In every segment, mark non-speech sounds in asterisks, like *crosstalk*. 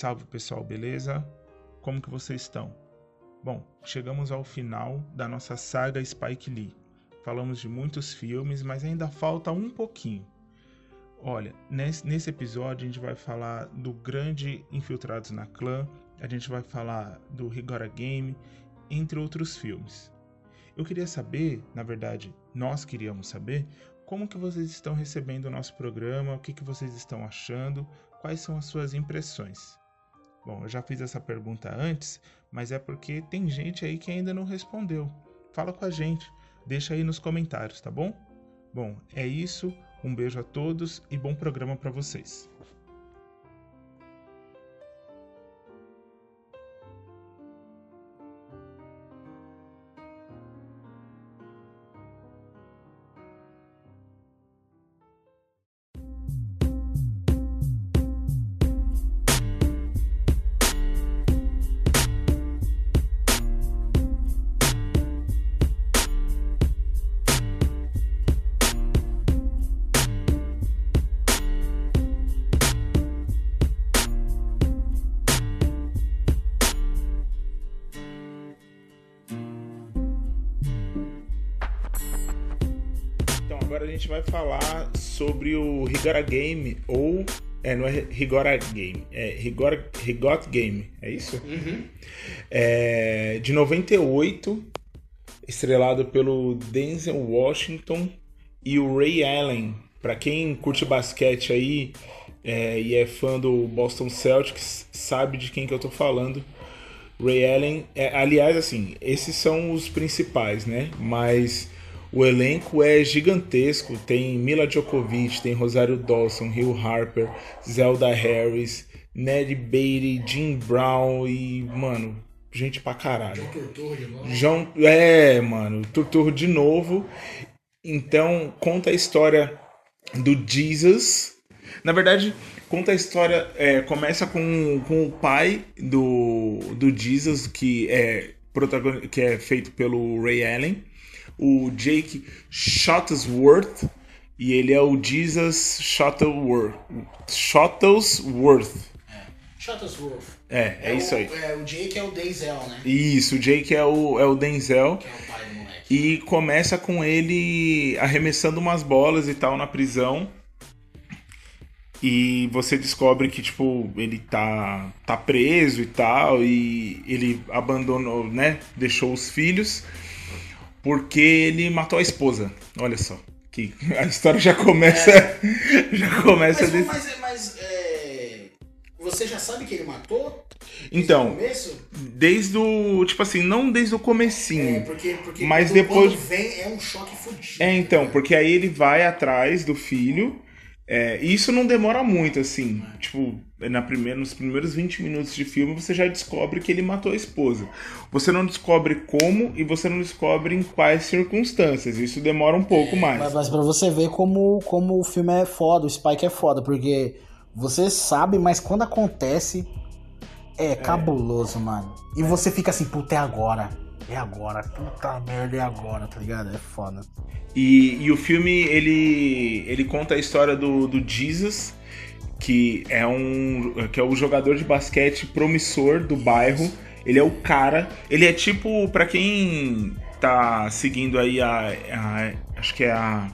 Salve pessoal, beleza? Como que vocês estão? Bom, chegamos ao final da nossa saga Spike Lee. Falamos de muitos filmes, mas ainda falta um pouquinho. Olha, nesse, episódio a gente vai falar do grande Infiltrados na Clã, a gente vai falar do Rigora Game, entre outros filmes. Eu queria saber, na verdade, nós queríamos saber, como que vocês estão recebendo o nosso programa, o que, que vocês estão achando, quais são as suas impressões. Bom, eu já fiz essa pergunta antes, mas é porque tem gente aí que ainda não respondeu. Fala com a gente, deixa aí nos comentários, tá bom? Bom, é isso. Um beijo a todos e bom programa para vocês. Sobre o Rigora Game, ou. É, não é Rigora Game, é Rigora, Rigot Game, é isso? É, de 98, estrelado pelo Denzel Washington e o Ray Allen. Pra quem curte basquete aí é, e é fã do Boston Celtics, sabe de quem que eu tô falando. Ray Allen, é, aliás, assim, esses são os principais, né? Mas o elenco é gigantesco. Tem Mila Djokovic, tem Rosário Dawson, Hill Harper, Zelda Harris, Ned Beatty, Jim Brown e, mano, gente pra caralho. Torturro de novo. João, é, mano, Turturro de novo. Então, conta a história do Jesus. Na verdade, conta a história. é, começa com, com o pai do, do Jesus, que é, que é feito pelo Ray Allen, o Jake Shuttlesworth. E ele é o Jesus Shuttleworth. Shuttlesworth. Shuttlesworth. É, é, isso o, aí. É, o Jake é o Denzel, né? Isso, o Jake é o, é o Denzel. Que é o pai do moleque. E começa com ele arremessando umas bolas e tal na prisão. E você descobre que, tipo, ele tá, tá preso e tal. E ele abandonou, né? Deixou os filhos. Porque ele matou a esposa. Olha só. Que a história já começa. *laughs* Já começa Mas, desse. mas, mas é, você já sabe que ele matou? Desde Então, desde o. Tipo assim, não desde o comecinho. É, porque, porque Mas depois- vem é um choque fudido. É, então, né? porque aí ele vai atrás do filho. É, e isso não demora muito, assim. Tipo, na primeira, nos primeiros 20 minutos de filme você já descobre que ele matou a esposa. Você não descobre como e você não descobre em quais circunstâncias. Isso demora um pouco mais. Mas, mas pra você ver como, como o filme é foda, o Spike é foda, porque você sabe, mas quando acontece, é, cabuloso, mano. E você fica assim, puta, é agora. É agora, puta merda, é agora, tá ligado? É foda. E, e o filme, ele, ele conta a história do, do Jesus, que é um que é o jogador de basquete promissor do bairro. Ele é o cara. Ele é tipo, pra quem tá seguindo aí a, a- acho que é a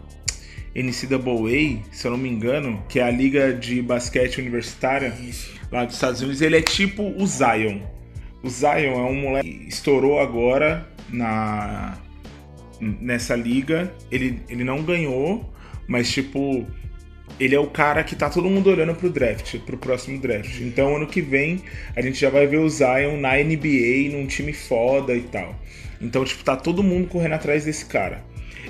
NCAA, se eu não me engano, que é a liga de basquete universitária Isso. lá dos Estados Unidos, ele é tipo o Zion. O Zion é um moleque que estourou agora na nessa liga. Ele, ele não ganhou, mas tipo, ele é o cara que tá todo mundo olhando pro draft, pro próximo draft. Então ano que vem a gente já vai ver o Zion na NBA, num time foda e tal. Então, tipo, tá todo mundo correndo atrás desse cara.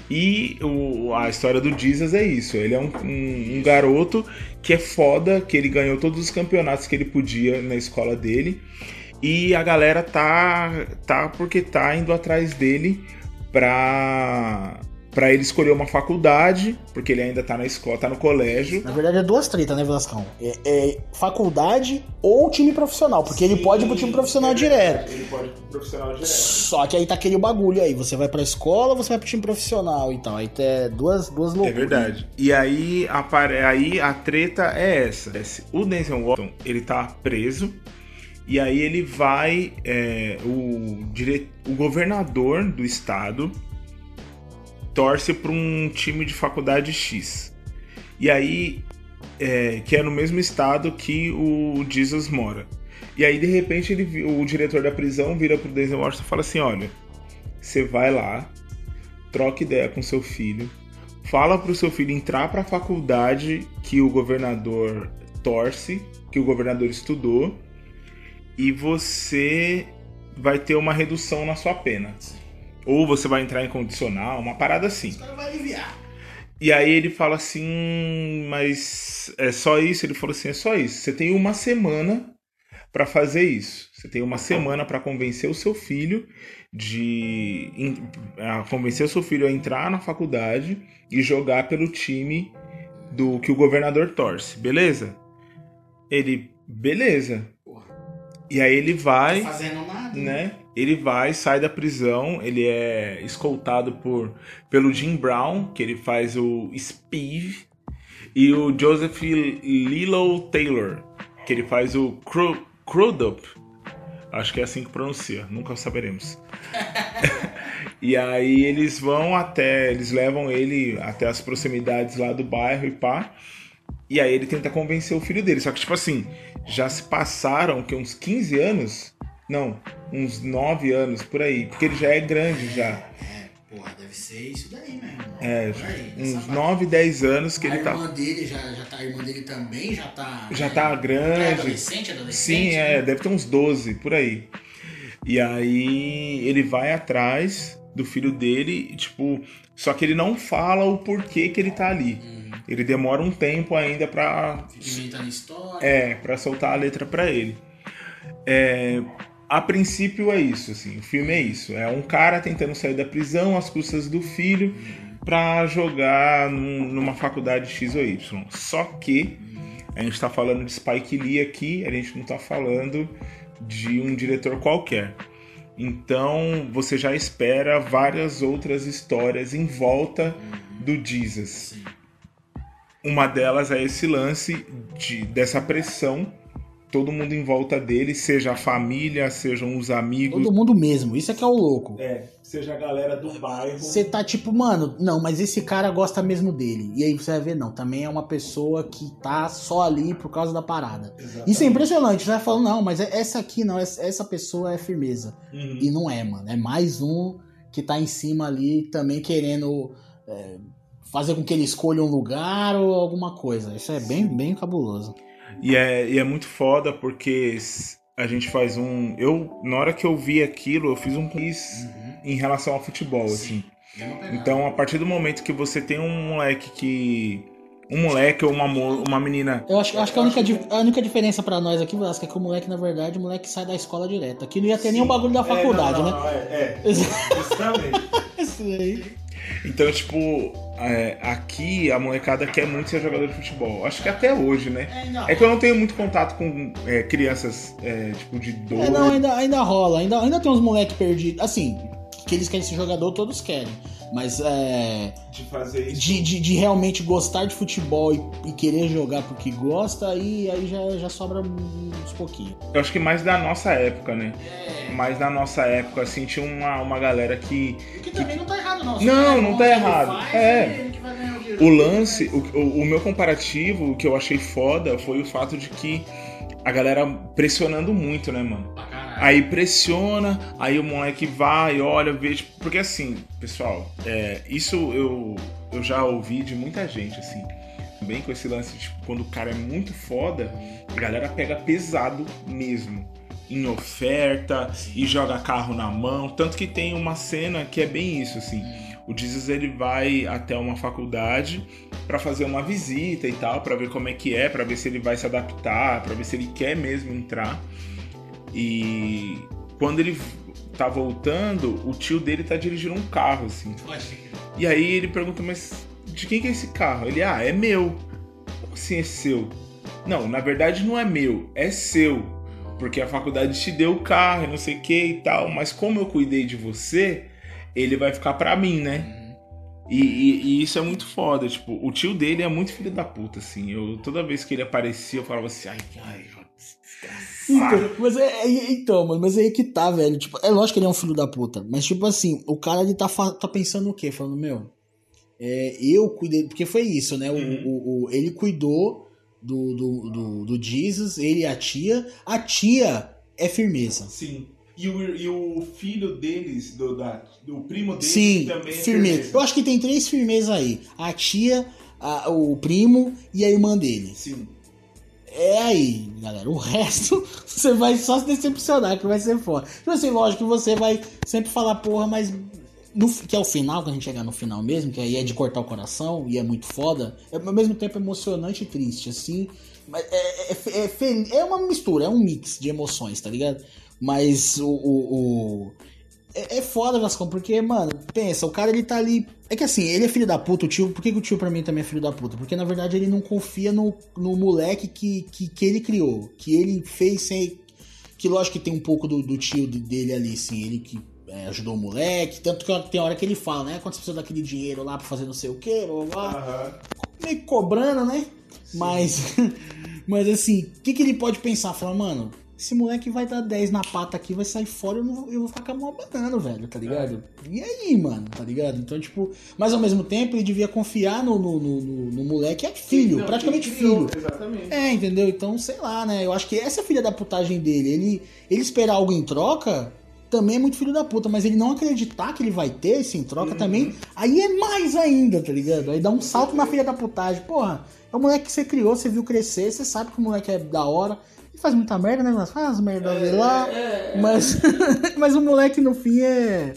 E o- a história do Jesus é isso. Ele é um, um- um garoto que é foda, que ele ganhou todos os campeonatos que ele podia na escola dele. E a galera tá, tá porque tá indo atrás dele pra, Pra ele escolher uma faculdade, porque ele ainda tá na escola, tá no colégio. Na verdade é duas tretas, né, Velascão? É, é faculdade ou time profissional, porque ele pode ir pro time profissional direto. Ele pode ir pro profissional direto. Só que aí tá aquele bagulho aí, você vai pra escola, você vai pro time profissional e tal. Aí é duas, duas É loucuras. verdade. E aí, apare... aí a treta é essa. O Denzel Washington, ele tá preso. E aí ele vai. é, o, dire... o governador do estado torce para um time de faculdade X. E aí. é, que é no mesmo estado que o Jesus mora. E aí, de repente, ele, o diretor da prisão vira pro Denzel Washington e fala assim: olha, você vai lá, troca ideia com seu filho, fala pro seu filho entrar pra faculdade que o governador torce, que o governador estudou, e você vai ter uma redução na sua pena. Ou você vai entrar em condicional, uma parada assim. O cara vai aliviar. E aí ele fala assim, mas é só isso? Ele falou assim, é só isso. Você tem uma semana pra fazer isso. Você tem uma semana pra convencer o seu filho de convencer o seu filho a entrar na faculdade e jogar pelo time do que o governador torce, beleza? Ele, beleza. E aí ele vai Tá fazendo nada. né? Ele vai, sai da prisão, ele é escoltado por pelo Jim Brown, que ele faz o Speve, e o Joseph Lilo Taylor, que ele faz o Cru- Crudup. Acho que é assim que pronuncia, nunca saberemos. *laughs* e aí eles vão até, eles levam ele até as proximidades lá do bairro e pá. E aí ele tenta convencer o filho dele. Só que, tipo assim, já se passaram que uns 15 anos? Não, uns 9 anos por aí. Porque ele já é grande já. É, porra, deve ser isso daí mesmo. É, aí, uns parte. 9, 10 anos que a ele tá. irmã dele já, já tá, a irmã dele também já tá. Já né? tá É grande. adolescente, adolescente. Sim, é, deve ter uns 12 por aí. E aí ele vai atrás do filho dele, tipo, só que ele não fala o porquê que ele tá ali. Hum, Ele demora um tempo ainda história. É, pra soltar a letra pra ele. É, a princípio é isso, assim, o filme é isso. É um cara tentando sair da prisão às custas do filho pra jogar num- numa faculdade X ou Y. Só que a gente tá falando de Spike Lee aqui, a gente não tá falando de um diretor qualquer. Então você já espera várias outras histórias em volta do Jesus. Sim. Uma delas é esse lance de, dessa pressão, todo mundo em volta dele, seja a família, sejam os amigos. Todo mundo mesmo, isso é que é o louco. É, seja a galera do bairro. Você tá tipo, mano, não, mas esse cara gosta mesmo dele. E aí você vai ver, não, também é uma pessoa que tá só ali por causa da parada. Isso é impressionante, você vai falando, não, mas é- essa aqui não, essa essa pessoa é firmeza. Uhum. E não é, mano. É mais um que tá em cima ali também querendo é, fazer com que ele escolha um lugar ou alguma coisa. Isso é bem, bem cabuloso. E é, e é muito foda porque a gente faz um. Eu, na hora que eu vi aquilo, eu fiz um quiz Uhum. em relação ao futebol, Sim. assim. Pegada. Então, a partir do momento que você tem um moleque que. Um moleque ou uma, uma menina. Eu acho, eu acho que a única, a única diferença pra nós aqui, Velasco, é que o moleque, na verdade, o moleque sai da escola direto. Aqui não ia ter nenhum bagulho da faculdade, né? É, é, *laughs* justamente. Isso aí. Então, tipo, é, aqui a molecada quer muito ser jogador de futebol. Acho que até hoje, né? É, É que eu não tenho muito contato com é, crianças, é, tipo, de É, 12. não, ainda, ainda rola. Ainda, ainda tem uns moleques perdidos. Assim, que eles querem ser jogador, todos querem. Mas é. de fazer isso. De, de, de realmente gostar de futebol e, e querer jogar porque gosta, aí, aí já, já sobra uns pouquinhos. Eu acho que mais da nossa época, né? É. Mais da nossa época, assim, tinha uma, uma galera que. O que também não tá errado, não. Não, não tá que errado. Faz, É. que. O lance, o, o, o meu comparativo, o que eu achei foda foi o fato de que a galera pressionando muito, né, mano? Aí pressiona, aí o moleque vai, olha, vê. tipo, porque assim, pessoal, é, isso eu, eu já ouvi de muita gente, assim. Bem com esse lance, tipo, quando o cara é muito foda, a galera pega pesado mesmo. Em oferta e joga carro na mão. Tanto que tem uma cena que é bem isso, assim. O Jesus ele vai até uma faculdade pra fazer uma visita e tal, pra ver como é que é, pra ver se ele vai se adaptar, pra ver se ele quer mesmo entrar. E quando ele tá voltando, o tio dele tá dirigindo um carro, assim. E aí ele pergunta, mas de quem que é esse carro? Ele, ah, é meu. Como assim é seu? Não, na verdade não é meu, é seu. Porque a faculdade te deu o carro e não sei o que e tal. Mas como eu cuidei de você, ele vai ficar pra mim, né? E, e- e isso é muito foda. Tipo, o tio dele é muito filho da puta, assim. Eu, toda vez que ele aparecia, eu falava assim, ai, ai. Então, mas é, é- então, mano, mas é aí que tá, velho. Tipo, é lógico que ele é um filho da puta. Mas, tipo assim, o cara ele tá, tá pensando o quê? Falando, meu, é, eu cuidei. Porque foi isso, né? O, Uhum. o- o- ele cuidou do, do, do, do Jesus, ele e a tia. A tia é firmeza. Sim. E o, e o filho deles, do, da, do primo deles, Sim, também é firmeza. Eu acho que tem três firmezas aí: a tia, a- o primo e a irmã dele. Sim. É aí, galera. O resto, *laughs* você vai só se decepcionar, que vai ser foda. Tipo assim, lógico que você vai sempre falar, porra, mas. No, que é o final, quando a gente chegar no final mesmo, que aí é de cortar o coração e é muito foda. É ao mesmo tempo emocionante e triste, assim. Mas é, é, é, fel- é uma mistura, é um mix de emoções, tá ligado? Mas o. o, o- é, é foda, Vascão, porque, mano, pensa, o cara ele tá ali. É que assim, ele é filho da puta, o tio. Por que, que o tio pra mim também é filho da puta? Porque na verdade ele não confia no, no moleque que, que, que ele criou. Que ele fez sem. Que lógico que tem um pouco do, do tio de- dele ali, sim. Ele que é, ajudou o moleque. Tanto que tem hora que ele fala, né? Quando você precisa daquele dinheiro lá pra fazer não sei o quê, blá blá Aham. meio cobrando, né? Mas, *laughs* mas assim, o que, que ele pode pensar? Falar, mano, esse moleque vai dar 10 na pata aqui, vai sair fora, eu, não, vou- eu vou ficar com a mão abanando, velho, tá ligado? E aí, mano, tá ligado? Então, tipo, mas ao mesmo tempo ele devia confiar no, no, no, no- moleque, é filho, Não, praticamente filho. Exatamente. É, entendeu? Então, sei lá, né? Eu acho que essa filha da putagem dele. Ele, ele esperar algo em troca também é muito filho da puta, mas ele não acreditar que ele vai ter isso em troca Uhum. também, aí é mais ainda, tá ligado? Aí dá um salto na filha da putagem. Porra, é o moleque que você criou, você viu crescer, você sabe que o moleque é da hora. Ele faz muita merda, né? Mas faz merda É, lá. Mas, mas o moleque no fim é.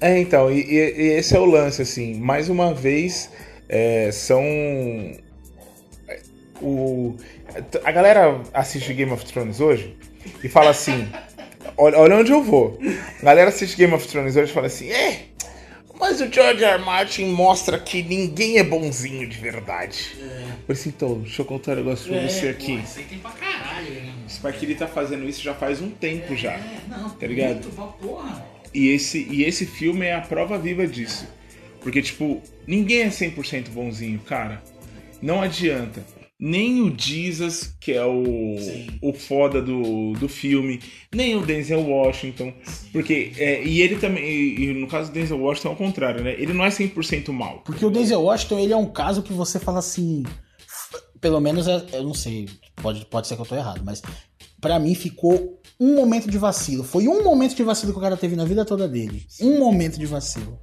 É, então, e, e- e esse é o lance, assim. Mais uma vez, é, são. O, a galera assiste Game of Thrones hoje e fala assim: olha, olha onde eu vou. A galera assiste Game of Thrones hoje e fala assim: é, mas o George R. Martin mostra que ninguém é bonzinho de verdade. Por isso, então, deixa eu contar um negócio pra você aqui. Pô, isso aí tem pra caralho, né? Spike Lee tá fazendo isso já faz um tempo já. É, não, Tá ligado? muito pra porra. E esse, e esse filme é a prova viva disso. Porque, tipo, ninguém é 100% bonzinho, cara. Não adianta. Nem o Jesus, que é o, Sim. o foda do, do filme, nem o Denzel Washington. Porque, é, e ele também, e, no caso do Denzel Washington é o contrário, né? Ele não é 100% mal. Porque o Denzel Washington, ele é um caso que você fala assim. Pelo menos, é- eu não sei, pode, pode ser que eu tô errado, mas pra mim ficou um momento de vacilo. Foi um momento de vacilo que o cara teve na vida toda dele. Um momento de vacilo.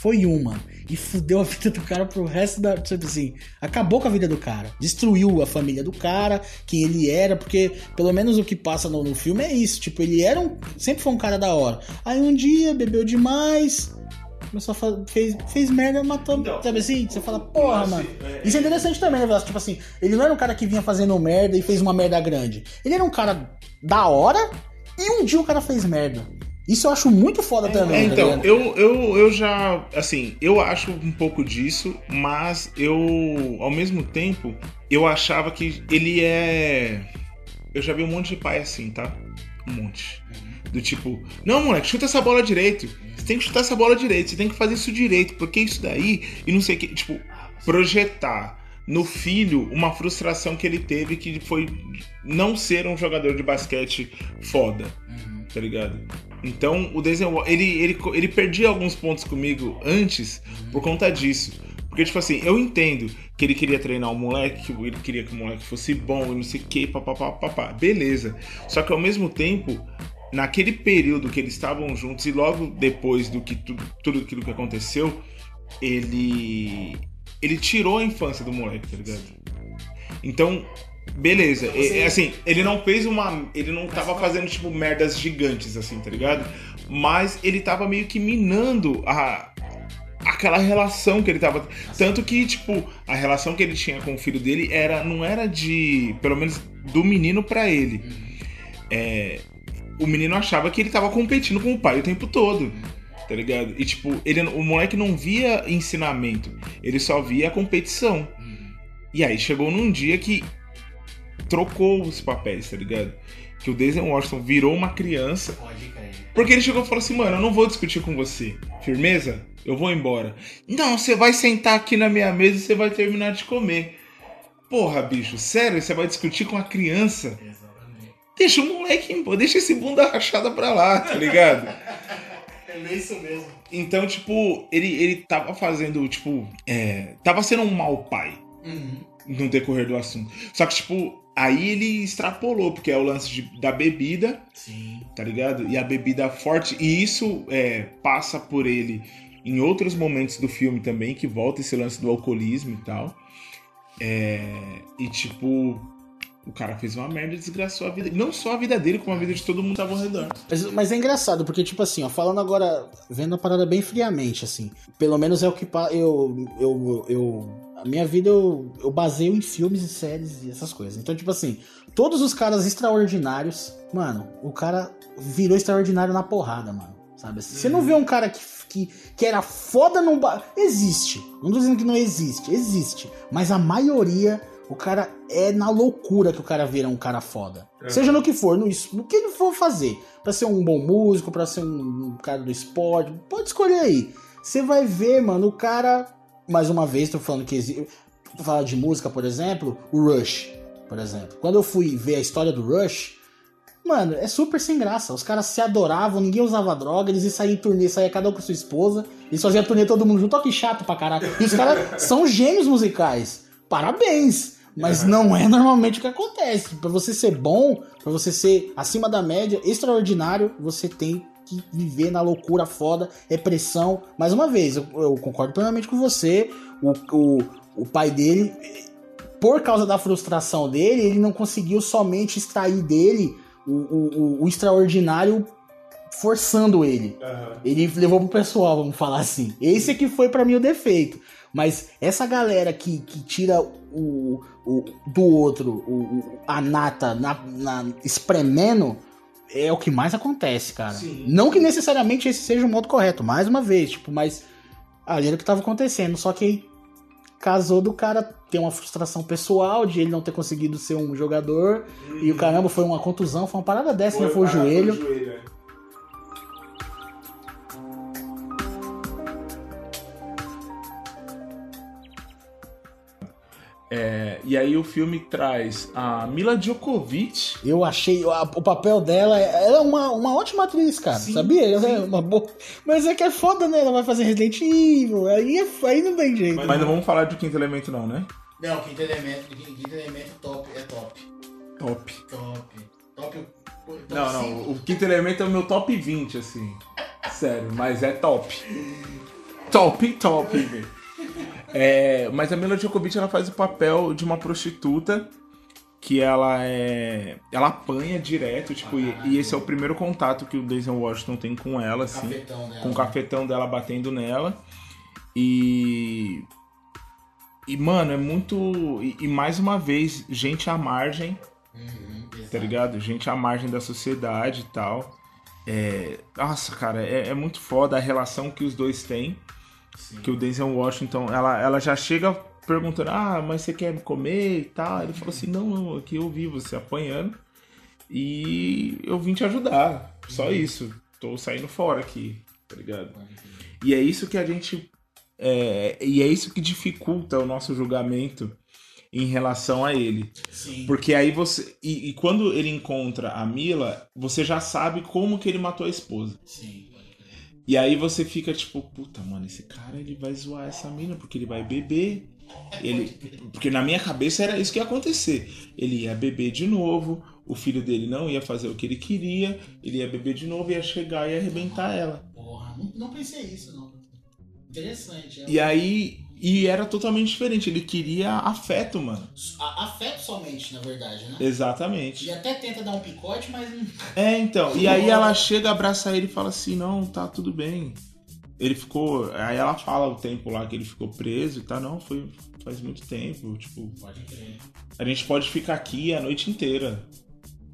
Foi um, mano. E fudeu a *laughs* vida do cara pro resto da. Tipo assim, acabou com a vida do cara. Destruiu a família do cara, quem ele era, porque pelo menos o que passa no, no filme é isso. Tipo, ele era um. Sempre foi um cara da hora. Aí um dia bebeu demais. Começou a fez, fez merda, matou. Então, sabe assim? Você fala, porra, mano. é- Isso é interessante também, né? Tipo assim, ele não era um cara que vinha fazendo merda e fez uma merda grande. Ele era um cara da hora e um dia o cara fez merda. Isso eu acho muito foda também. É, tá então, ligado? eu, eu, eu já, assim, eu acho um pouco disso, mas eu, ao mesmo tempo, eu achava que ele é. Eu já vi um monte de pai assim, tá? Um monte. Do tipo, não, moleque, chuta essa bola direito. Você tem que chutar essa bola direito, você tem que fazer isso direito, porque isso daí, e não sei o que. Tipo, projetar no filho uma frustração que ele teve que foi não ser um jogador de basquete foda Uhum. tá ligado? Então o Denzel, ele, ele, ele perdia alguns pontos comigo antes por conta disso. Porque, tipo assim, eu entendo que ele queria treinar o moleque, que ele queria que o moleque fosse bom e não sei o que, papapá, papá. Beleza. Só que ao mesmo tempo, naquele período que eles estavam juntos e logo depois do que tudo, tudo aquilo que aconteceu, ele. Ele tirou a infância do moleque, tá ligado? Então, beleza. É- é assim, ele não fez uma. Ele não tava fazendo, tipo, merdas gigantes, assim, tá ligado? Mas ele tava meio que minando a. Aquela relação que ele tava. Tanto que, tipo, a relação que ele tinha com o filho dele era, não era de. Pelo menos do menino pra ele. É, o menino achava que ele tava competindo com o pai o tempo todo. Tá ligado? E tipo, ele, o moleque não via ensinamento, ele só via a competição. E aí chegou num dia que trocou os papéis, tá ligado? Que o Denzel Washington virou uma criança. Pode crer. Porque ele chegou e falou assim, mano, eu não vou discutir com você. Firmeza? Eu vou embora. Não, você vai sentar aqui na minha mesa e você vai terminar de comer. Porra, bicho, sério? Você vai discutir com a criança? Exatamente. Deixa o moleque embora, deixa esse bunda rachada pra lá, tá ligado? *laughs* É isso mesmo. Então, tipo, ele, ele tava fazendo, tipo, é, tava sendo um mau pai Uhum. no decorrer do assunto. Só que, tipo, aí ele extrapolou, porque é o lance de- da bebida, Sim. tá ligado? E a bebida forte, e isso é, passa por ele em outros momentos do filme também, que volta esse lance do alcoolismo e tal. É, e, tipo, o cara fez uma merda e desgraçou a vida. Não só a vida dele, como a vida de todo mundo que tava ao redor. Mas, mas é engraçado, porque, tipo assim, ó, falando agora, vendo a parada bem friamente, assim, pelo menos é o que eu. eu, eu a minha vida eu, eu baseio em filmes e séries e essas coisas. Então, tipo assim, todos os caras extraordinários, mano, o cara virou extraordinário na porrada, mano. Sabe assim? Você não vê um cara que, que, que era foda num. Ba... Existe. Não tô dizendo que não existe. Existe. Mas a maioria, o cara é na loucura que o cara vira um cara foda. Seja no que for, no, isso- no que ele for fazer. Pra ser um bom músico, pra ser um, um cara do esporte, pode escolher aí. Você vai ver, mano, o cara. Mais uma vez, tô falando que existe. Falar de música, por exemplo, o Rush, por exemplo. Quando eu fui ver a história do Rush, Mano, é super sem graça. Os caras se adoravam, ninguém usava droga, eles iam sair em turnê, saía cada um com sua esposa, eles faziam turnê todo mundo junto, ó que chato pra caralho. E os caras são gênios musicais. Parabéns! Mas não é normalmente o que acontece. Pra você ser bom, pra você ser acima da média, extraordinário, você tem que viver na loucura foda, é pressão. Mais uma vez, eu, eu concordo plenamente com você. O, o, o pai dele, por causa da frustração dele, ele não conseguiu somente extrair dele o, o, o- extraordinário forçando ele. Ele levou pro pessoal, vamos falar assim. Esse que foi pra mim o defeito. Mas essa galera que, que tira o, o- do outro o, o- a nata na, na- espremendo é o que mais acontece, cara. Sim. Não que necessariamente esse seja o modo correto, mais uma vez, tipo, mas ali era o que tava acontecendo. Só que casou do cara ter uma frustração pessoal de ele não ter conseguido ser um jogador. E o caramba, foi uma contusão, foi uma parada dessa, né? Foi o joelho. É, e aí o filme traz a Mila Djokovic. Eu achei a- o papel dela, ela é uma, uma ótima atriz, cara, Sim, sabia? Ela é sim. uma boa. Mas é que é foda, né? Ela vai fazer Resident Evil, aí, é- aí não tem jeito. Mas não vamos falar de quinto elemento, não, né? Não, quinto elemento, quinto elemento top, é top. Top. Top. Top. top Não, não. cinco. O quinto elemento é o meu top 20, assim. Sério, mas é top. Top, top. É, mas a Mila Djokovic ela faz o papel de uma prostituta que ela é. Ela apanha direto, tipo, e, e esse é o primeiro contato que o Denzel Washington tem com ela, assim. Cafetão com o cafetão dela batendo nela. E. E, mano, é muito. E, e mais uma vez, gente à margem, Uhum, tá ligado? Gente à margem da sociedade e tal. É... Nossa, cara, é, é muito foda a relação que os dois têm. Sim. Que o Denzel Washington, ela, ela já chega perguntando: Ah, mas você quer me comer e tal? Ele falou assim: Não, não, aqui eu vi você apanhando e eu vim te ajudar. Só isso. Tô saindo fora aqui, tá ligado? E é isso que a gente. é, e é isso que dificulta o nosso julgamento em relação a ele. Sim. Porque aí você. E, e quando ele encontra a Mila, você já sabe como que ele matou a esposa. Sim. E aí você fica tipo, puta, mano, esse cara ele vai zoar essa mina porque ele vai beber. Ele, porque na minha cabeça era isso que ia acontecer. Ele ia beber de novo, o filho dele não ia fazer o que ele queria, ele ia beber de novo, ia chegar e arrebentar ela. Porra, não, não pensei isso, não. Interessante. é. E aí, E era totalmente diferente. Ele queria afeto, mano. A- Afeto somente, na verdade, né? Exatamente. E até tenta dar um picote, mas não. É, então. E aí ela chega, abraça ele e fala assim: não, tá tudo bem. Ele ficou. Aí ela fala o tempo lá que ele ficou preso e tá, não, foi faz muito tempo. Tipo, Pode crer. a gente pode ficar aqui a noite inteira.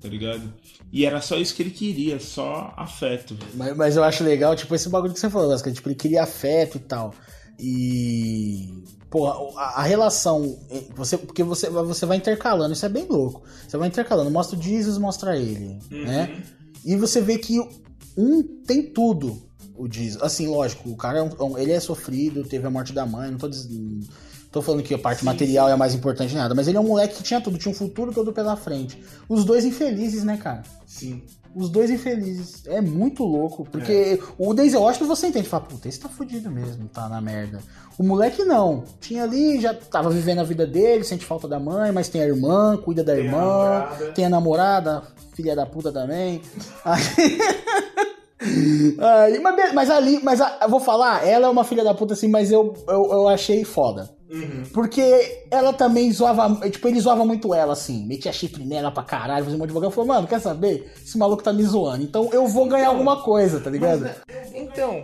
Tá ligado? E era só isso que ele queria, só afeto. Mas, mas eu acho legal, tipo, esse bagulho que você falou, Gasca, tipo, ele queria afeto e tal. E. Pô, a, a relação. eh, Você, porque você, você vai intercalando, isso é bem louco. Você vai intercalando, mostra o Jesus, mostra ele. Né? E você vê que um tem tudo, o Jesus. Assim, lógico, o cara é um- um- ele é sofrido, teve a morte da mãe, não tô dizendo. Tô falando que a parte material é a mais importante de nada, mas ele é um moleque que tinha tudo, tinha um futuro todo pela frente. Os dois infelizes, né, cara? Sim. Os dois infelizes. É muito louco. Porque o Denzel Washington você entende. Fala, puta, esse tá fudido mesmo, tá na merda. O moleque não. Tinha ali, já tava vivendo a vida dele, sente falta da mãe, mas tem a irmã, cuida da Tem a irmã, namorada. tem a namorada, filha da puta também. *laughs* Aí- *laughs* Aí, mas, mas ali, mas a- eu vou falar, ela é uma filha da puta assim, mas eu, eu, eu achei foda. Porque ela também zoava, tipo, ele zoava muito ela, assim, metia chifre nela pra caralho, fazia um monte de bagulho. Falou, mano, quer saber? Esse maluco tá me zoando, então eu vou ganhar alguma coisa, tá ligado? né, Então,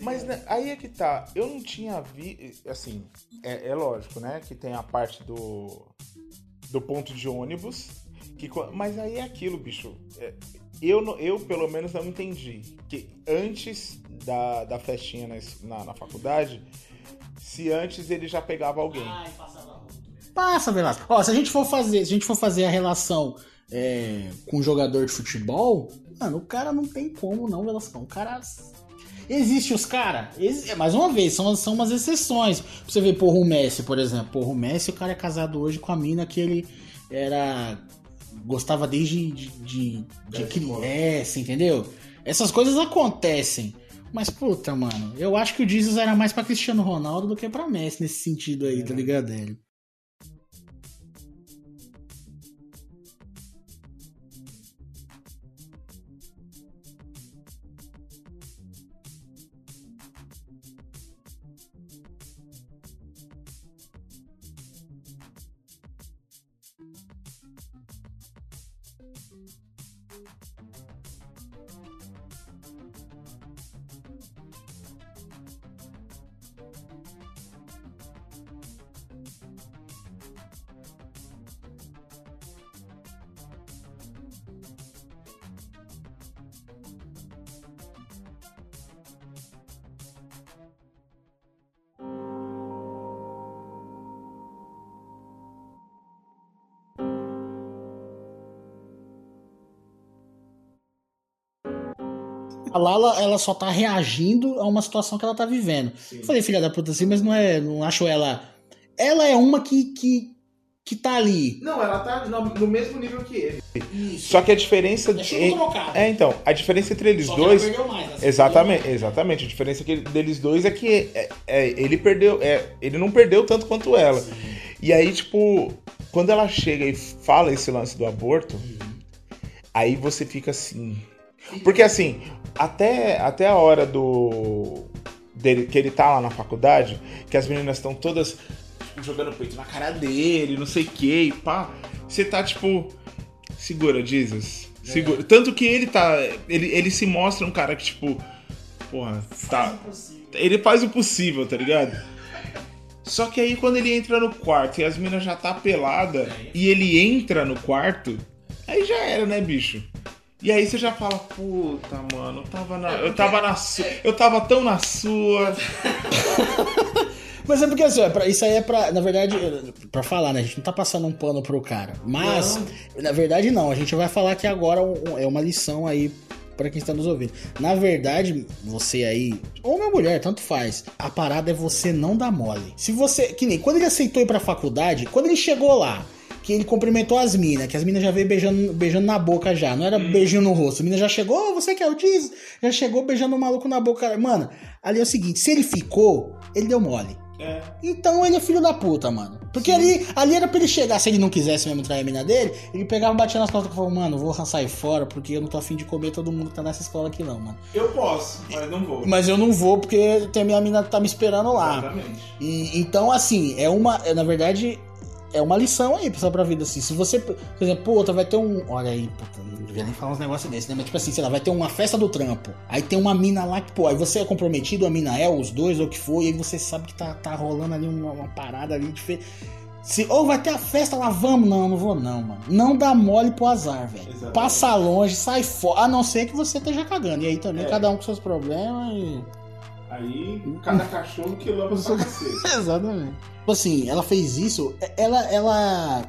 mas né, aí é que tá. Eu não tinha vi, assim, é, é lógico, né, que tem a parte do do ponto de ônibus, que mas aí é aquilo, bicho. é, eu eu pelo menos não entendi que antes da, da festinha na, na, na faculdade, se antes ele já pegava alguém. Ai. Passa, Velasco. Ó, se a gente for fazer, se a gente for fazer a relação é, com um jogador de futebol, mano, o cara não tem como não, Velasco. O cara. Existe os caras. Mais uma vez, são, são umas exceções. Pra você ver, porra, o Messi, por exemplo. Porra, o Messi, o cara é casado hoje com a mina que ele era. Gostava desde de, de, de criança, entendeu? Essas coisas acontecem. Mas, puta, mano, eu acho que o Jesus era mais pra Cristiano Ronaldo do que pra Messi nesse sentido aí, tá ligado, Hélio? A Lala, ela só tá reagindo a uma situação que ela tá vivendo. Eu falei, filha da puta, assim, mas não é. Não acho ela. Ela é uma que. que, que tá ali. Não, ela tá no, no mesmo nível que ele. Isso. Só que a diferença É chulo trocado. É, então, a diferença entre eles Só que dois mais, né? Exatamente, exatamente. A diferença que- deles dois é que é, é, ele perdeu, é, ele não perdeu tanto quanto ela. E aí, tipo, quando ela chega e fala esse lance do aborto, aí você fica assim. Porque assim, até, até a hora do. Dele, que ele tá lá na faculdade, que as meninas estão todas jogando peito na cara dele, não sei o que, e pá. Você tá tipo. Segura, Jesus. Segura. Tanto que ele tá. Ele, ele se mostra um cara que, tipo. Porra, tá. Ele faz o possível, tá ligado? Só que aí quando ele entra no quarto e as minas já tá pelada e ele entra no quarto, aí já era, né, bicho? E aí você já fala, puta, mano, eu tava na. Eu *laughs* tava na sua. Eu tava tão na sua. Mas é porque assim, ó, pra- isso aí é pra. Na verdade, pra falar, né? A gente não tá passando um pano pro cara. Mas, na verdade, não. A gente vai falar que agora é uma lição aí pra quem está nos ouvindo. Na verdade, você aí, ou uma mulher, tanto faz. A parada é você não dar mole. Se você. Que nem quando ele aceitou ir pra faculdade, quando ele chegou lá. Que ele cumprimentou as minas, que as minas já veio beijando, beijando na boca já, não era beijinho no rosto. A mina já chegou, "Ô, você que é o Diz, já chegou beijando o maluco na boca. Mano, ali é o seguinte: se ele ficou, ele deu mole. É. Então ele é filho da puta, mano. Porque ali, ali era pra ele chegar, se ele não quisesse mesmo trair a mina dele, ele pegava e batia nas costas e falava, mano, vou sair fora porque eu não tô afim de comer todo mundo que tá nessa escola aqui não, mano. Eu posso, mas não vou. Mas eu não vou porque tem a minha mina que tá me esperando lá. Exatamente. E, então, assim, é uma. é, na verdade, é uma lição aí, pessoal, pra vida, assim. Se você, por exemplo, puta, vai ter um. Olha aí, puta, não devia nem falar uns negócios desses, né? Mas, tipo assim, sei lá, vai ter uma festa do trampo. Aí tem uma mina lá que, pô, aí você é comprometido, a mina é, os dois, ou o que for, e aí você sabe que tá, tá rolando ali uma, uma parada ali diferente. Se, ou vai ter a festa lá, vamos, não, não vou não, mano. Não dá mole pro azar, velho. Passa longe, sai fora. A não ser que você esteja cagando. E aí também, É. cada um com seus problemas e. Aí, cada cachorro que lama sua cacete. Exatamente. Tipo assim, ela fez isso, ela, ela,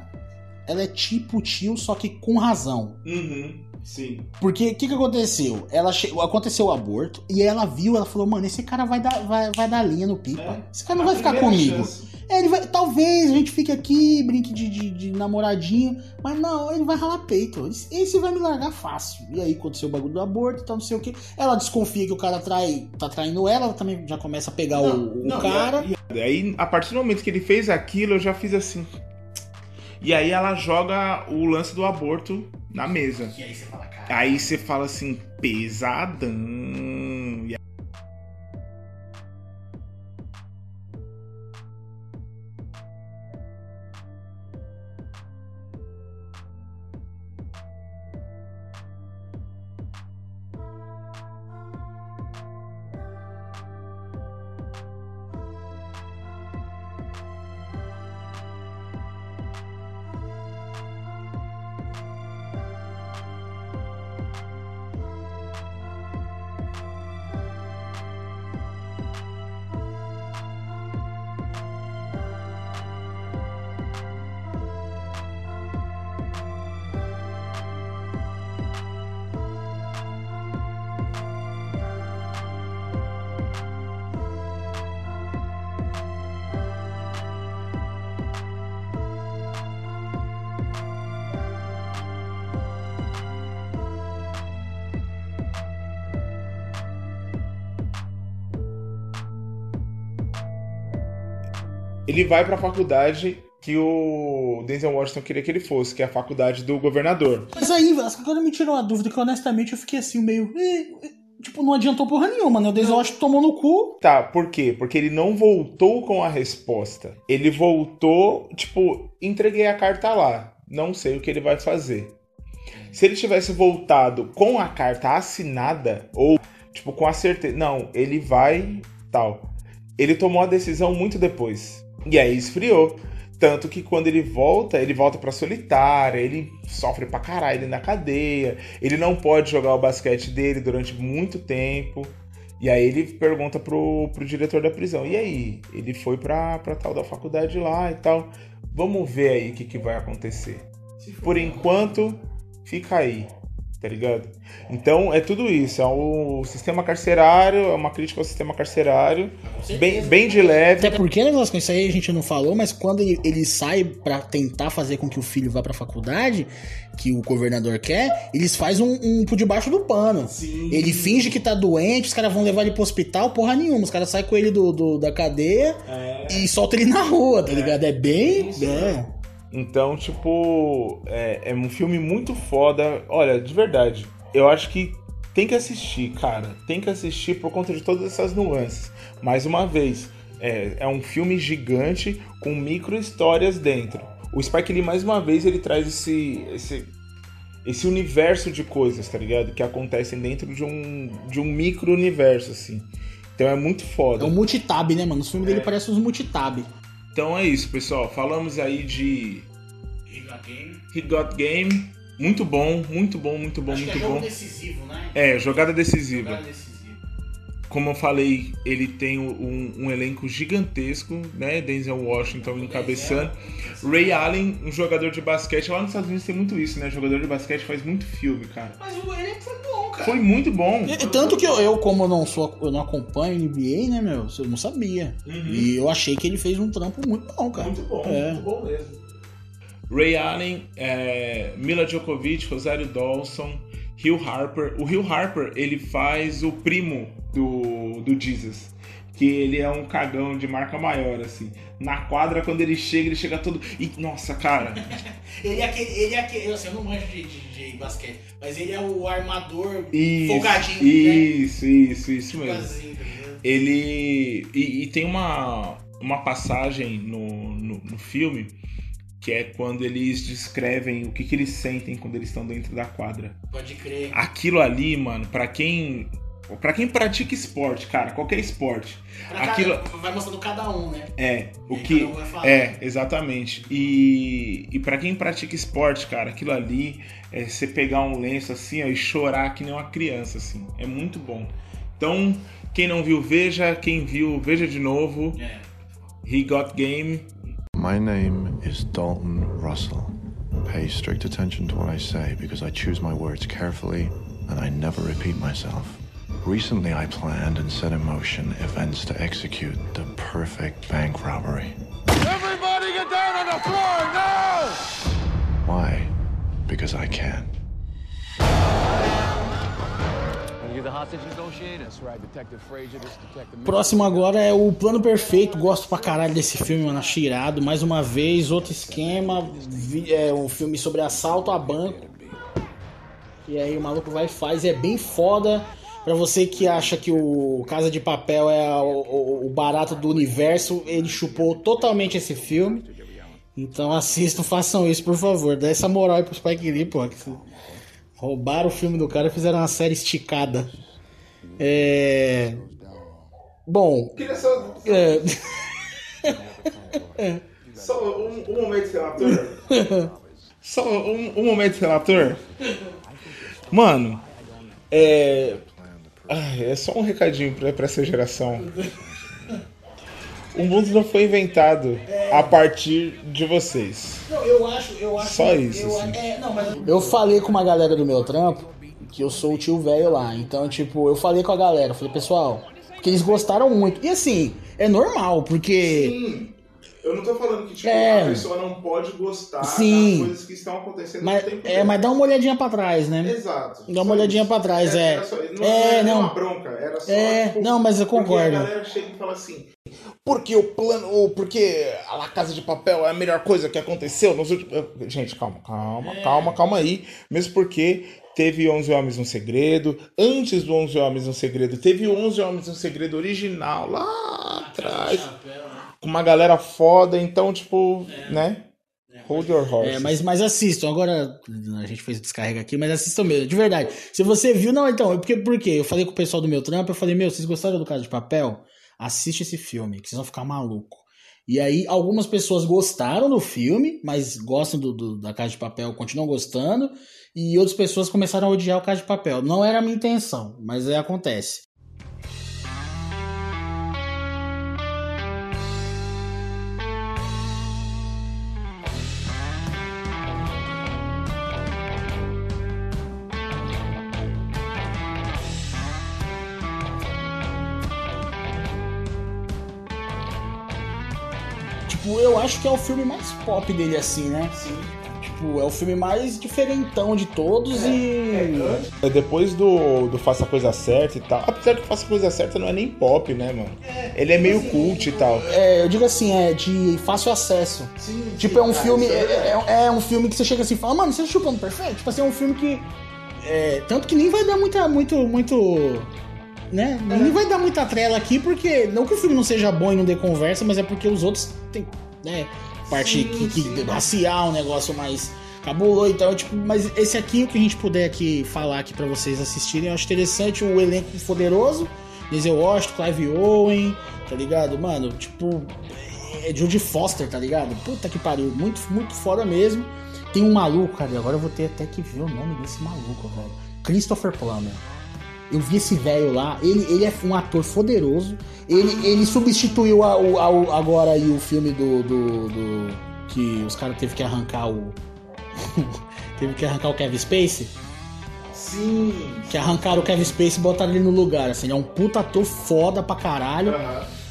ela é tipo tio, só que com razão. Uhum, sim. Porque o que, que aconteceu? Ela che... Aconteceu o aborto e ela viu, ela falou, mano, esse cara vai dar, vai, vai dar linha no pipa. É. Esse cara não A vai ficar comigo. chance. É, ele vai, talvez a gente fique aqui, brinque de, de, de namoradinho, mas não, ele vai ralar peito. Esse, vai me largar fácil. E aí aconteceu o bagulho do aborto e tal, não sei o que. Ela desconfia que o cara trai, tá traindo ela, ela também já começa a pegar o, o Não, cara. e a- e aí, a partir do momento que ele fez aquilo, eu já fiz assim. E aí ela joga o lance do aborto na mesa. E aí você fala, cara. Aí você fala assim, pesadão. Ele vai pra faculdade que o Denzel Washington queria que ele fosse, que é a faculdade do governador. Mas aí, agora me tirou uma dúvida que honestamente eu fiquei assim, meio. Tipo, não adiantou porra nenhuma, né? O Denzel Washington tomou no cu. Tá, por quê? Porque ele não voltou com a resposta. Ele voltou, tipo, entreguei a carta lá. Não sei o que ele vai fazer. Se ele tivesse voltado com a carta assinada, ou, tipo, com a certeza. Não, ele vai. tal. Ele tomou a decisão muito depois. E aí esfriou. Tanto que quando ele volta, ele volta pra solitária, ele sofre pra caralho na cadeia, ele não pode jogar o basquete dele durante muito tempo. E aí ele pergunta pro, pro diretor da prisão, e aí? Ele foi pra, pra tal da faculdade lá e tal. Vamos ver aí o que, que vai acontecer. Por enquanto, fica aí, tá ligado? Então é tudo isso, é o sistema carcerário, é uma crítica ao sistema carcerário, bem, bem de leve. Até porque, negócio com isso aí a gente não falou, mas quando ele, ele sai pra tentar fazer com que o filho vá pra faculdade, que o governador quer, eles fazem um, um por debaixo do pano. Sim. Ele finge que tá doente, os caras vão levar ele pro hospital, porra nenhuma. Os caras saem com ele do, do- da cadeia É. e soltam ele na rua, tá ligado? É bem. É. Então, tipo, é, é um filme muito foda. Olha, de verdade, eu acho que tem que assistir, cara. Tem que assistir por conta de todas essas nuances. Mais uma vez, é, é um filme gigante com micro histórias dentro. O Spike Lee, mais uma vez, ele traz esse, esse, esse universo de coisas, tá ligado? Que acontecem dentro de um, de um micro universo, assim. Então é muito foda. É um multitab, né, mano? Os filmes dele parecem uns multitab. Então é isso, pessoal. Falamos aí de He Got Game. Muito bom, muito bom, muito bom, muito bom. decisivo, né? É, jogada decisiva. decisivo. Como eu falei, ele tem um, um elenco gigantesco, né? Denzel Washington encabeçando. Ray Allen, um jogador de basquete. Lá nos Estados Unidos tem muito isso, né? Jogador de basquete faz muito filme, cara. Mas o elenco foi bom, cara. Foi muito bom. E- Tanto que eu, eu, como eu não sou, eu não acompanho NBA, né, meu? Eu não sabia. Uhum. E eu achei que ele fez um trampo muito bom, cara. Muito bom, É. muito bom mesmo. Ray Allen, é, Mila Djokovic, Rosário Dawson, Hugh Harper. O Hugh Harper, ele faz o primo do, do Jesus. que ele é um cagão de marca maior, assim. Na quadra, quando ele chega, ele chega todo. E, nossa, cara. *laughs* Ele é aquele. Ele é aquele. Assim, eu não manjo de, de, de basquete, mas ele é o armador Isso, folgadinho, isso, isso, isso né? mesmo. Assim, tá? Ele. E, e tem uma, uma passagem no, no, no filme que é quando eles descrevem o que, que eles sentem quando eles estão dentro da quadra. Pode crer. Aquilo ali, mano, pra quem. Pra quem pratica esporte, cara, qualquer esporte. Pra Aquilo- cada- vai mostrando cada um, né? É, o E que. cada um. É, exatamente. E, e para quem pratica esporte, cara, aquilo ali é você pegar um lenço assim ó, e chorar que nem uma criança, assim. É muito bom. Então, quem não viu, veja. Quem viu, veja de novo. É. He Got Game. My name is Dalton Russell. Pay strict attention to what I say because I choose my words carefully and I never repeat myself. Recently, I planned and set in motion events to execute the perfect bank robbery. Everybody get down on the floor now! Why? Because I can. Próximo agora é o Plano Perfeito. Gosto pra caralho desse filme, mano. Achei irado. Mais uma vez, outro esquema. Vi- É um filme sobre assalto a banco. E aí o maluco vai e faz. É bem foda. Pra você que acha que o Casa de Papel é o, o- o barato do universo, ele chupou totalmente esse filme. Então assistam, façam isso, por favor. Dá essa moral aí pro Spike Lee, pô. Roubaram o filme do cara e fizeram uma série esticada. É. Bom. *laughs* É... Só um, um momento, relator. Só um, um momento, relator. Mano, é. Ai, é só um recadinho pra, pra essa geração. O mundo não foi inventado a partir de vocês. Não, eu acho, eu acho. Só isso, Eu, assim. é, não, mas Eu falei com uma galera do meu trampo que eu sou o tio velho lá. Então, tipo, eu falei com a galera, falei, pessoal, porque eles gostaram muito. E assim, é normal, porque. Sim. Eu não tô falando que tipo, É. a pessoa não pode gostar Sim. das coisas que estão acontecendo Mas, no tempo é, dela. mas dá uma olhadinha pra trás, né? Exato. Dá uma Só olhadinha isso. pra trás, é. Era só- não, É, era não. uma bronca, era só. É, tipo, não, mas eu concordo. a galera chega e fala assim. Porque o plano. ou Porque a La Casa de Papel é a melhor coisa que aconteceu nos últimos. Gente, calma, calma, calma, calma aí. Mesmo porque teve 11 Homens no Segredo. Antes do 11 Homens no Segredo, teve 11 Homens no Segredo original lá atrás. né? Com uma galera foda. Então, tipo, né? Hold your horse. É, mas, mas assistam. Agora, a gente fez o descarrega aqui, mas assistam mesmo, de verdade. Se você viu, não, então, porque, por quê? Eu falei com o pessoal do meu trampo, eu falei, meu, vocês gostaram do Casa de Papel? Assiste esse filme, que vocês vão ficar maluco. E aí, algumas pessoas gostaram do filme, mas gostam do, do- da Casa de Papel, continuam gostando. E outras pessoas começaram a odiar o Casa de Papel. Não era a minha intenção, mas é, acontece. Tipo, eu acho que é o filme mais pop dele, assim, né? Sim. Tipo, é o filme mais diferentão de todos e. É depois do, do Faça a Coisa Certa e tal. Apesar que Faça a Coisa Certa não é nem pop, né, mano? Ele é meio cult e tal. É, eu digo assim, é de fácil acesso. Sim, Tipo, é um sim, filme. isso É, é- é um filme que você chega assim e fala, mano, você assistiu o Plano Perfeito? Tipo assim, é um filme que. é, tanto que nem vai dar muita. muito. muito. Né? Nem vai dar muita trela aqui, porque. Não que o filme não seja bom e não dê conversa, mas é porque os outros tem. né? Parte Sim, que, que sim. racial, um negócio mais cabuloso. Então, tipo, mas esse aqui, o que a gente puder aqui falar aqui pra vocês assistirem, eu acho interessante o elenco poderoso. Denzel Washington, Clive Owen, tá ligado? Mano, tipo, é Judy Foster, tá ligado? Puta que pariu, muito, muito foda mesmo. Tem um maluco, cara, agora eu vou ter até que ver o nome desse maluco, velho. Christopher Plummer. Eu vi esse velho lá, ele, ele é um ator poderoso. Ele, ele substituiu a- a- o- agora aí o filme do, do, do- que os caras teve que arrancar o *laughs* teve que arrancar o Kevin Spacey. Sim. Que arrancaram o Kevin Spacey e botaram ele no lugar. Assim, ele é um puta ator foda pra caralho.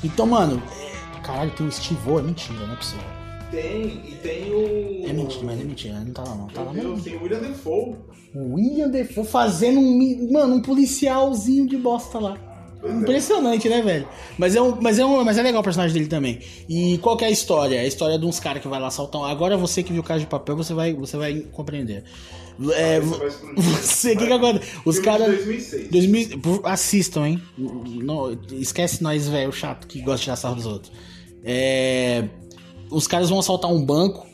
Então, mano, é- caralho, tem o Steve O, é mentira, não é possível. Tem, e tem o. É mentira, mas é mentira, ele não tá lá não. Tá lá Meu não. Deus, tem o William Defoe. O William Defoe fazendo um. Mano, um policialzinho de bosta lá. Impressionante, né, velho? Mas é, um, mas, é um, mas é legal o personagem dele também. E qual que é a história? É a história de uns caras que vai lá saltar. um- Agora você que viu Casa de Papel, você vai, você vai compreender. É, Você explodir. *laughs* você, o que que agora? Os caras. 2006. 2000, por- assistam, hein? Não, esquece nós, velho, chato que gosta de tirar sarro dos outros. É, os caras vão assaltar um banco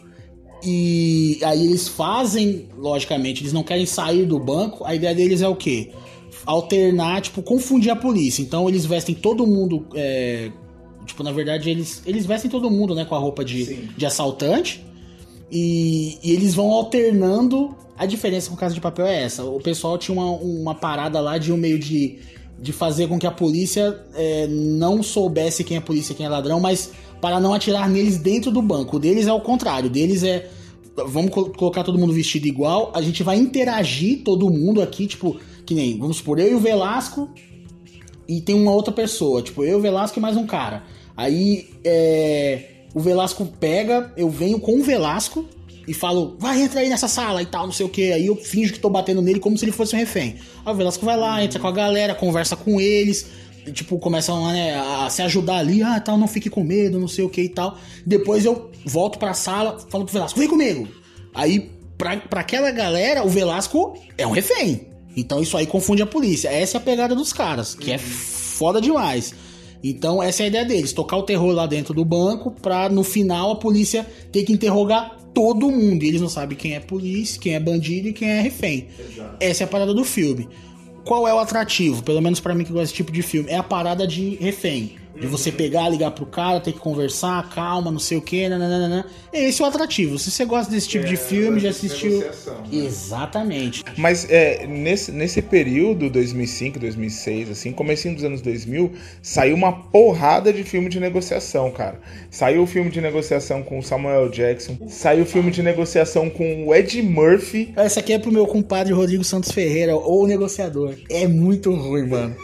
e aí eles fazem, logicamente, eles não querem sair do banco. A ideia deles é o quê? Alternar, tipo, confundir a polícia. Então eles vestem todo mundo. é, tipo, na verdade, eles, eles vestem todo mundo, né, com a roupa de, Sim. de assaltante. E, e eles vão alternando. A diferença com o caso de papel é essa. O pessoal tinha uma, uma parada lá de um meio de, de fazer com que a polícia é, não soubesse quem é polícia e quem é ladrão, mas para não atirar neles dentro do banco. O deles é o contrário. O deles é. Vamos col- colocar todo mundo vestido igual. A gente vai interagir todo mundo aqui, tipo, que nem, vamos supor, eu e o Velasco e tem uma outra pessoa, tipo, eu, o Velasco e mais um cara. Aí é, o Velasco pega, eu venho com o Velasco e falo, vai, entra aí nessa sala e tal, não sei o que. Aí eu finjo que tô batendo nele como se ele fosse um refém. Aí o Velasco vai lá, entra com a galera, conversa com eles. Tipo, começam né, a se ajudar ali, ah, tal, não fique com medo, não sei o que e tal. Depois eu volto pra sala, falo pro Velasco, vem comigo. Aí, pra, pra aquela galera, o Velasco é um refém. Então isso aí confunde a polícia. Essa é a pegada dos caras, que é foda demais. Então essa é a ideia deles, tocar o terror lá dentro do banco pra no final a polícia ter que interrogar todo mundo. E eles não sabem quem é polícia, quem é bandido e quem é refém. Essa é a parada do filme. Qual é o atrativo? Pelo menos pra mim que gosta desse tipo de filme, é a parada de refém. De você pegar, ligar pro cara, ter que conversar, calma, não sei o que, nananana. Esse é o atrativo. Se você gosta desse tipo de filme, já assistiu. negociação, né? Exatamente. Mas é, nesse, nesse período, 2005, 2006, assim, comecinho dos anos 2000, saiu uma porrada de filme de negociação, cara. Saiu o filme de negociação com o Samuel Jackson, saiu o filme de negociação com o Ed Murphy. Essa aqui é pro meu compadre Rodrigo Santos Ferreira, ou o negociador. É muito ruim, mano.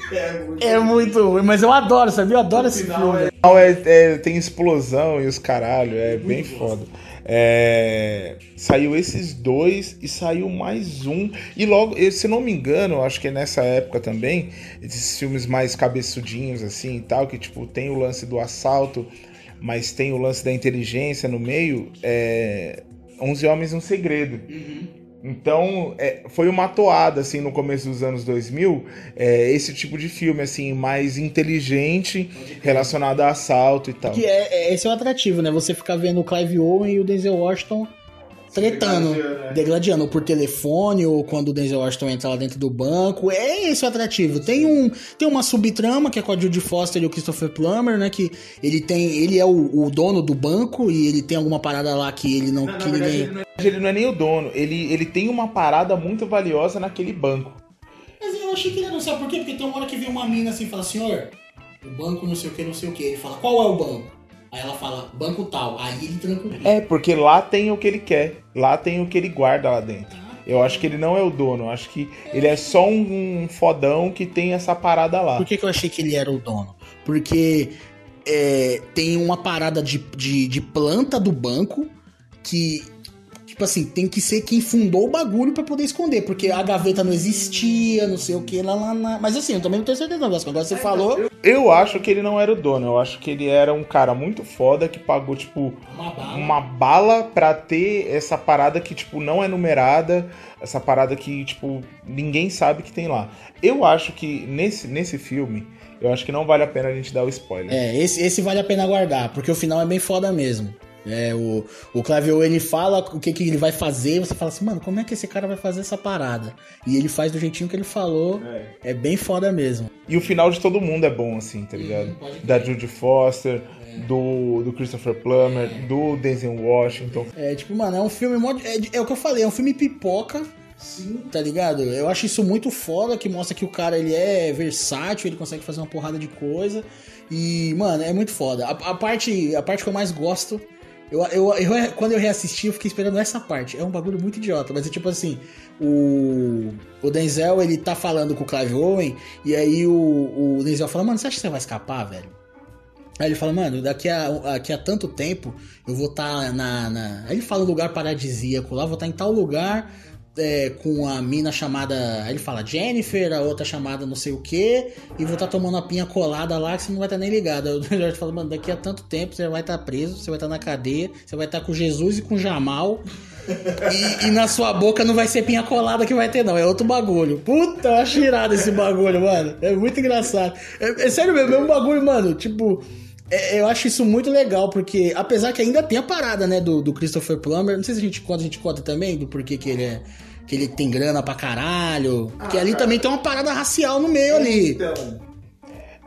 É muito ruim, mas eu adoro, sabia? Eu adoro esse filme. Não, é, é- tem explosão e os caralho, é bem foda. É, saiu esses dois e saiu mais um. E logo, eu- se não me engano, acho que é nessa época também, esses filmes mais cabeçudinhos assim e tal, que tipo, tem o lance do assalto, mas tem o lance da inteligência no meio, é 11 Homens e um Segredo. Então, é, foi uma toada, assim, no começo dos anos 2000, é, esse tipo de filme, assim, mais inteligente, relacionado a assalto e tal. Que é, é- esse é o atrativo, né? Você ficar vendo o Clive Owen e o Denzel Washington tretando, degladiando, né? degladiando por telefone ou quando o Denzel Washington entra lá dentro do banco. É esse o atrativo. Tem um tem uma subtrama que é com a Judy Foster e o Christopher Plummer, né? Que ele tem ele é o, o dono do banco e ele tem alguma parada lá que ele não que ninguém. Ele não é nem o dono, ele, ele tem uma parada muito valiosa naquele banco. Mas eu achei que ele não sabe por quê, porque tem uma hora que vem uma mina assim e fala, senhor, o banco não sei o que, não sei o que. Ele fala, qual é o banco? Aí ela fala, banco tal. Aí ele tranca o. É, porque lá tem o que ele quer, lá tem o que ele guarda lá dentro. Eu acho que ele não é o dono, eu acho que ele é só um, um fodão que tem essa parada lá. Por que, que eu achei que ele era o dono? Porque é, tem uma parada de, de, de planta do banco que, tipo assim, tem que ser quem fundou o bagulho pra poder esconder. Porque a gaveta não existia, não sei o que, lá, lá, lá. Mas assim, eu também não tenho certeza não, Vasco. Agora você falou. Eu acho que ele não era o dono, eu acho que ele era um cara muito foda que pagou, tipo, Uma bala. uma bala pra ter essa parada que, tipo, não é numerada, essa parada que, tipo, ninguém sabe que tem lá. Eu acho que nesse, nesse filme, eu acho que não vale a pena a gente dar o spoiler. É, esse, esse vale a pena guardar, porque o final é bem foda mesmo. É, o, o Clavio, ele fala o que, que ele vai fazer, e você fala assim, mano, como é que esse cara vai fazer essa parada? E ele faz do jeitinho que ele falou, é, bem foda mesmo. E o final de todo mundo é bom, assim, tá ligado? crer. da Judy Foster, do, do Christopher Plummer, do Denzel Washington. É, tipo, mano, é um filme. É, é o que eu falei, é um filme pipoca. Sim. Tá ligado? Eu acho isso muito foda, que mostra que o cara ele é versátil, ele consegue fazer uma porrada de coisa. E, mano, é muito foda. A, a parte, a parte que eu mais gosto. Eu, eu, eu- quando eu reassisti, eu fiquei esperando essa parte. É um bagulho muito idiota, mas é tipo assim: o, o Denzel ele tá falando com o Clive Owen, e aí o, o Denzel fala: Mano, você acha que você vai escapar, velho? Aí ele fala, mano, daqui a, daqui a tanto tempo eu vou estar na, na. Aí ele fala um lugar paradisíaco lá, vou estar em tal lugar é, com a mina chamada. Ele fala Jennifer, a outra chamada não sei o que, e vou estar tá tomando a pinha colada lá que você não vai estar tá nem ligado. O *laughs* Jorge fala, mano, daqui a tanto tempo você vai estar tá preso, você vai estar tá na cadeia, você vai estar tá com Jesus e com Jamal. E, e, na sua boca não vai ser pinha colada que vai ter, não. É outro bagulho. Puta, eu acho irado esse bagulho, mano. É muito engraçado. É, é sério mesmo, é um bagulho, mano. Tipo, eu acho isso muito legal, porque apesar que ainda tem a parada, né, do, do Christopher Plummer, não sei se a gente conta, a gente conta também do porquê que ele é. Que ele tem grana pra caralho. Ah, que ali cara. também tem uma parada racial no meio ali. Então.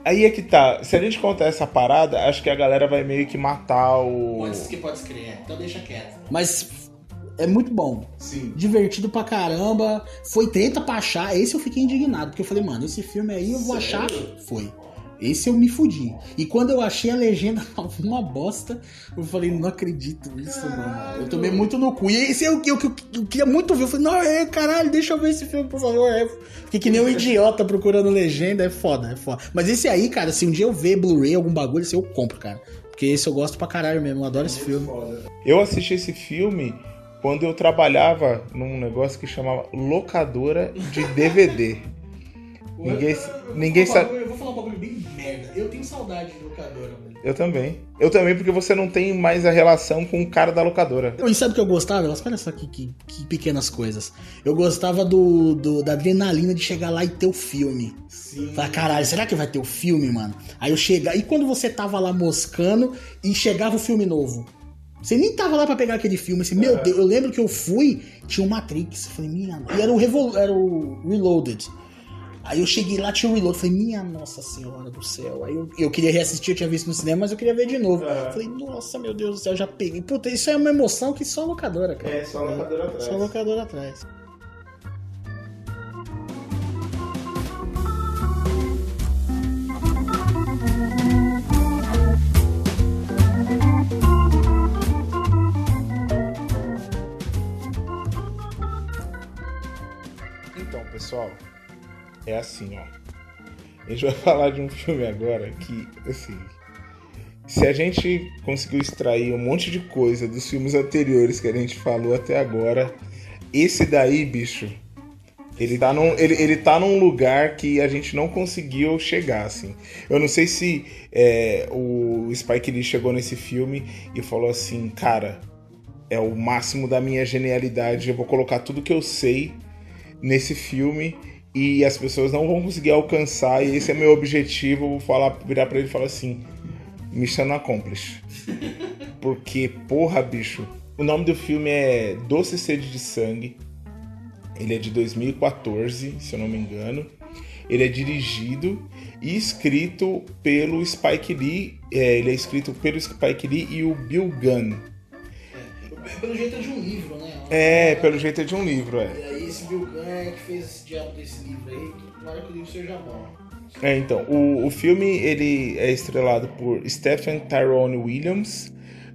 Aí é que tá. Se a gente contar essa parada, acho que a galera vai meio que matar o. Pode que pode escrever, então deixa quieto. Mas é muito bom. Sim. Divertido pra caramba. Foi treta pra achar. Esse eu fiquei indignado, porque eu falei, mano, esse filme aí eu vou Sério? achar. Foi. Esse eu me fudi. E quando eu achei a legenda *laughs* uma bosta, eu falei, não acredito nisso, mano. Eu tomei muito no cu. E esse é o que eu, eu, eu, queria muito ver. Eu falei, não, é, caralho, deixa eu ver esse filme, por favor. É. Fiquei que nem um idiota procurando legenda. É foda, é foda. Mas esse aí, cara, se um dia eu ver Blu-ray, algum bagulho, esse eu compro, cara. Porque esse eu gosto pra caralho mesmo. Eu adoro esse filme. Eu assisti esse filme quando eu trabalhava num negócio que chamava locadora de DVD. *laughs* ninguém ninguém sabe. Eu vou falar um bagulho bem. Eu tenho saudade de locadora, mano. Eu também. Eu também, porque você não tem mais a relação com o cara da locadora. E sabe o que eu gostava? Olha só que, que, que pequenas coisas. Eu gostava do, do, da adrenalina de chegar lá e ter o filme. Sim. Falar, caralho, será que vai ter o filme, mano? Aí eu chegava. E quando você tava lá moscando e chegava o filme novo? Você nem tava lá pra pegar aquele filme. Assim, meu Deus, eu lembro que eu fui, tinha o Matrix. Falei, minha. E era o, Revol era o Reloaded. Aí eu cheguei lá, tinha o Reload. Falei, minha nossa senhora do céu. Aí eu, eu queria reassistir, eu tinha visto no cinema, mas eu queria ver de novo. Falei, nossa, meu Deus do céu, já peguei. Puta, isso é uma emoção que só locadora, cara. É, só locadora atrás. Só locadora atrás. pessoal, é assim, ó. A gente vai *laughs* falar de um filme agora que, assim, se a gente conseguiu extrair um monte de coisa dos filmes anteriores que a gente falou até agora, esse daí, bicho, ele tá num, ele, ele tá num lugar que a gente não conseguiu chegar, assim. Eu não sei se é, o Spike Lee chegou nesse filme e falou assim, cara, é o máximo da minha genialidade, eu vou colocar tudo que eu sei nesse filme e as pessoas não vão conseguir alcançar e esse é meu objetivo, vou falar, virar para ele e falar assim, Mission Accomplished. *laughs* Porque, porra, bicho, o nome do filme é Doce Sede de Sangue. Ele é de 2014, se eu não me engano. Ele é dirigido e escrito pelo Spike Lee. É, ele é escrito pelo Spike Lee e o Bill Gunn. É, pelo jeito é de um livro, né? É, pelo jeito é de um livro, é. Esse Bill Gunn que fez esse diabo desse livro aí, tomara que o livro seja bom. É, então, o, o filme ele é estrelado por Stephen Tyrone Williams,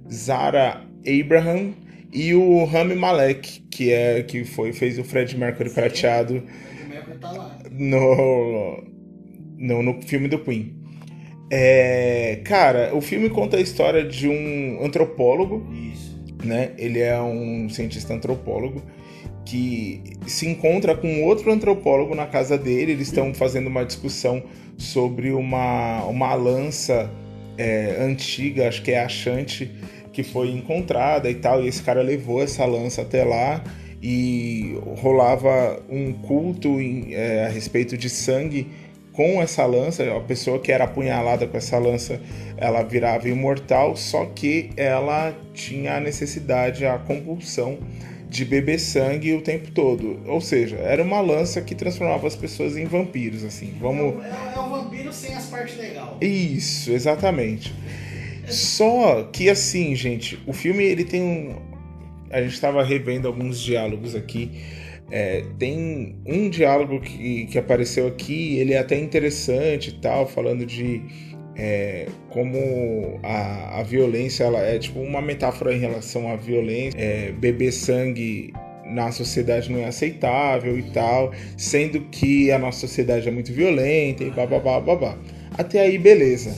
Zara Abraham e o Rami Malek, que é que foi fez o Fred Mercury prateado tá no, no no filme do Queen. É, cara, o filme conta a história de um antropólogo. Isso né? Ele é um cientista antropólogo que se encontra com outro antropólogo na casa dele. Eles estão fazendo uma discussão sobre uma, uma lança é, antiga, acho que é achante, que foi encontrada e tal. E esse cara levou essa lança até lá e rolava um culto em, é, a respeito de sangue com essa lança, a pessoa que era apunhalada com essa lança, ela virava imortal, só que ela tinha a necessidade, a compulsão de beber sangue o tempo todo. Ou seja, era uma lança que transformava as pessoas em vampiros, assim. Vamos... É, é, é um vampiro sem as partes legais. Isso, exatamente. Só que assim, gente, o filme ele tem um. A gente estava revendo alguns diálogos aqui é, tem um diálogo que, que apareceu aqui, ele é até interessante e tal, falando de é, como a, a violência ela é tipo uma metáfora em relação à violência, é, beber sangue na sociedade não é aceitável e tal, sendo que a nossa sociedade é muito violenta e babá babá. Até aí, beleza.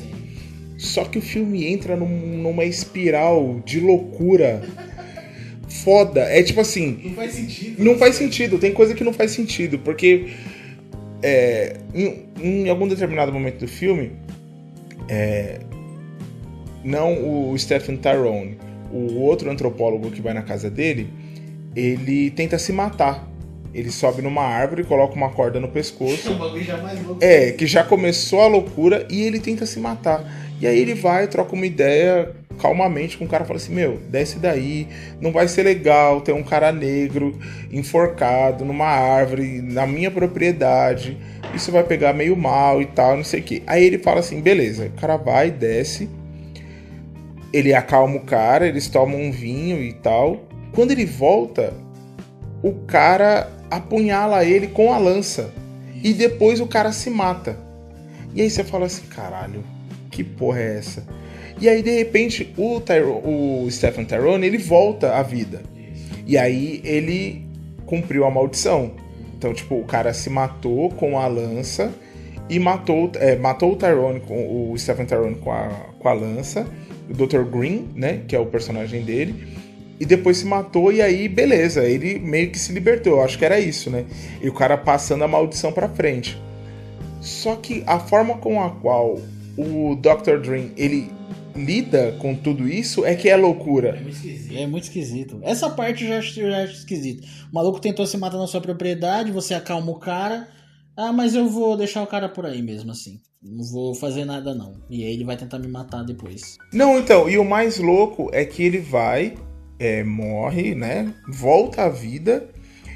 Só que o filme entra num, numa espiral de loucura foda. É tipo assim. Não faz sentido. Não faz sentido, tem coisa que não faz sentido, porque é, em, em algum determinado momento do filme, é, não o Stephen Tyrone, o outro antropólogo que vai na casa dele, ele tenta se matar. Ele sobe numa árvore, coloca uma corda no pescoço. É. É, que já começou a loucura e ele tenta se matar. E aí ele vai, troca uma ideia calmamente com o cara, fala assim: Meu, desce daí, não vai ser legal ter um cara negro enforcado numa árvore, na minha propriedade, isso vai pegar meio mal e tal, não sei o que. Aí ele fala assim: Beleza, o cara vai, desce, ele acalma o cara, eles tomam um vinho e tal. Quando ele volta, o cara apunhala ele com a lança. E depois o cara se mata. E aí você fala assim, caralho, que porra é essa? E aí, de repente, o, Tyro, o Stephen Tyrone, ele volta à vida. E aí ele cumpriu a maldição. Então, tipo, o cara se matou com a lança e matou, é, matou o Tyrone, com, o Stephen Tyrone com a, com a lança. O Dr. Green, né, que é o personagem dele e depois se matou e aí beleza, ele meio que se libertou, eu acho que era isso, né? E o cara passando a maldição para frente. Só que a forma com a qual o Dr. Dream ele lida com tudo isso é que é loucura. É muito esquisito. É muito esquisito. Essa parte eu já acho, eu já acho esquisito. O maluco tentou se matar na sua propriedade, você acalma o cara. Ah, mas eu vou deixar o cara por aí mesmo, assim. Não vou fazer nada, não. E aí ele vai tentar me matar depois. Não, então, e o mais louco é que ele vai, é, morre, né? Volta à vida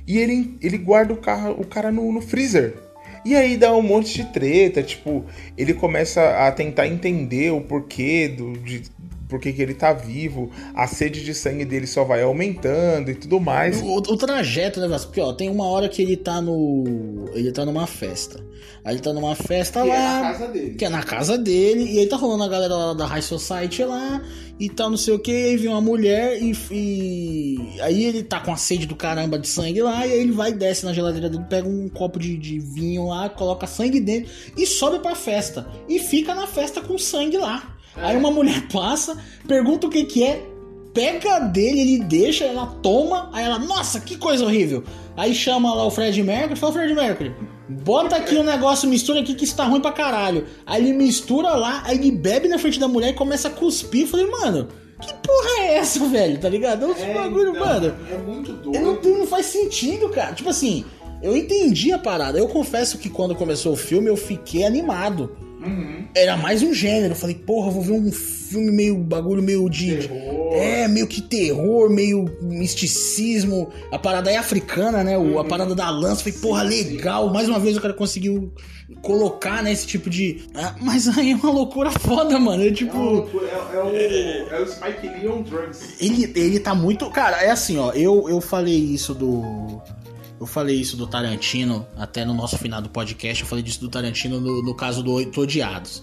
e ele, ele guarda o, carro, o cara no, no freezer. E aí dá um monte de treta, tipo, ele começa a tentar entender o porquê do, de por que ele tá vivo, a sede de sangue dele só vai aumentando e tudo mais. O, o trajeto, né, Vasco? Porque, ó, tem uma hora que ele tá no. Ele tá numa festa. Aí ele tá numa festa Que é lá. na casa dele. Que é na casa dele. E aí tá rolando a galera lá da High Society lá. E tal, não sei o que. Aí vem uma mulher e, e- Aí ele tá com a sede do caramba de sangue lá. E aí ele vai desce na geladeira dele, pega um copo de, de vinho lá, coloca sangue dentro e sobe pra festa. E fica na festa com sangue lá. Aí uma mulher passa, pergunta o que que é, pega dele, ele deixa, ela toma, aí ela, nossa, que coisa horrível. Aí chama lá o Fred Mercury, fala, Fred Mercury, bota aqui o negócio, mistura aqui que isso tá ruim pra caralho. Aí ele mistura lá, aí ele bebe na frente da mulher e começa a cuspir. Eu falei, mano, que porra é essa, velho? Tá ligado? É um bagulho, mano. É muito Eu não, não faz sentido, cara. Tipo assim, eu entendi a parada. Eu confesso que quando começou o filme eu fiquei animado. Era mais um gênero. Eu falei, porra, vou ver um filme meio bagulho meio de. É, meio que terror, meio misticismo. A parada é africana, né? O- A parada da lança. Eu Falei, porra, legal. Mais uma vez o cara conseguiu colocar, né, esse tipo de. Ah, mas aí é uma loucura foda, mano. Eu, tipo. É, o, é o Spike Lee on drugs. Ele, ele tá muito. Cara, é assim, ó. Eu, eu falei isso do. Eu falei isso do Tarantino até no nosso final do podcast. Eu falei disso do Tarantino no, no caso do Oito Odiados.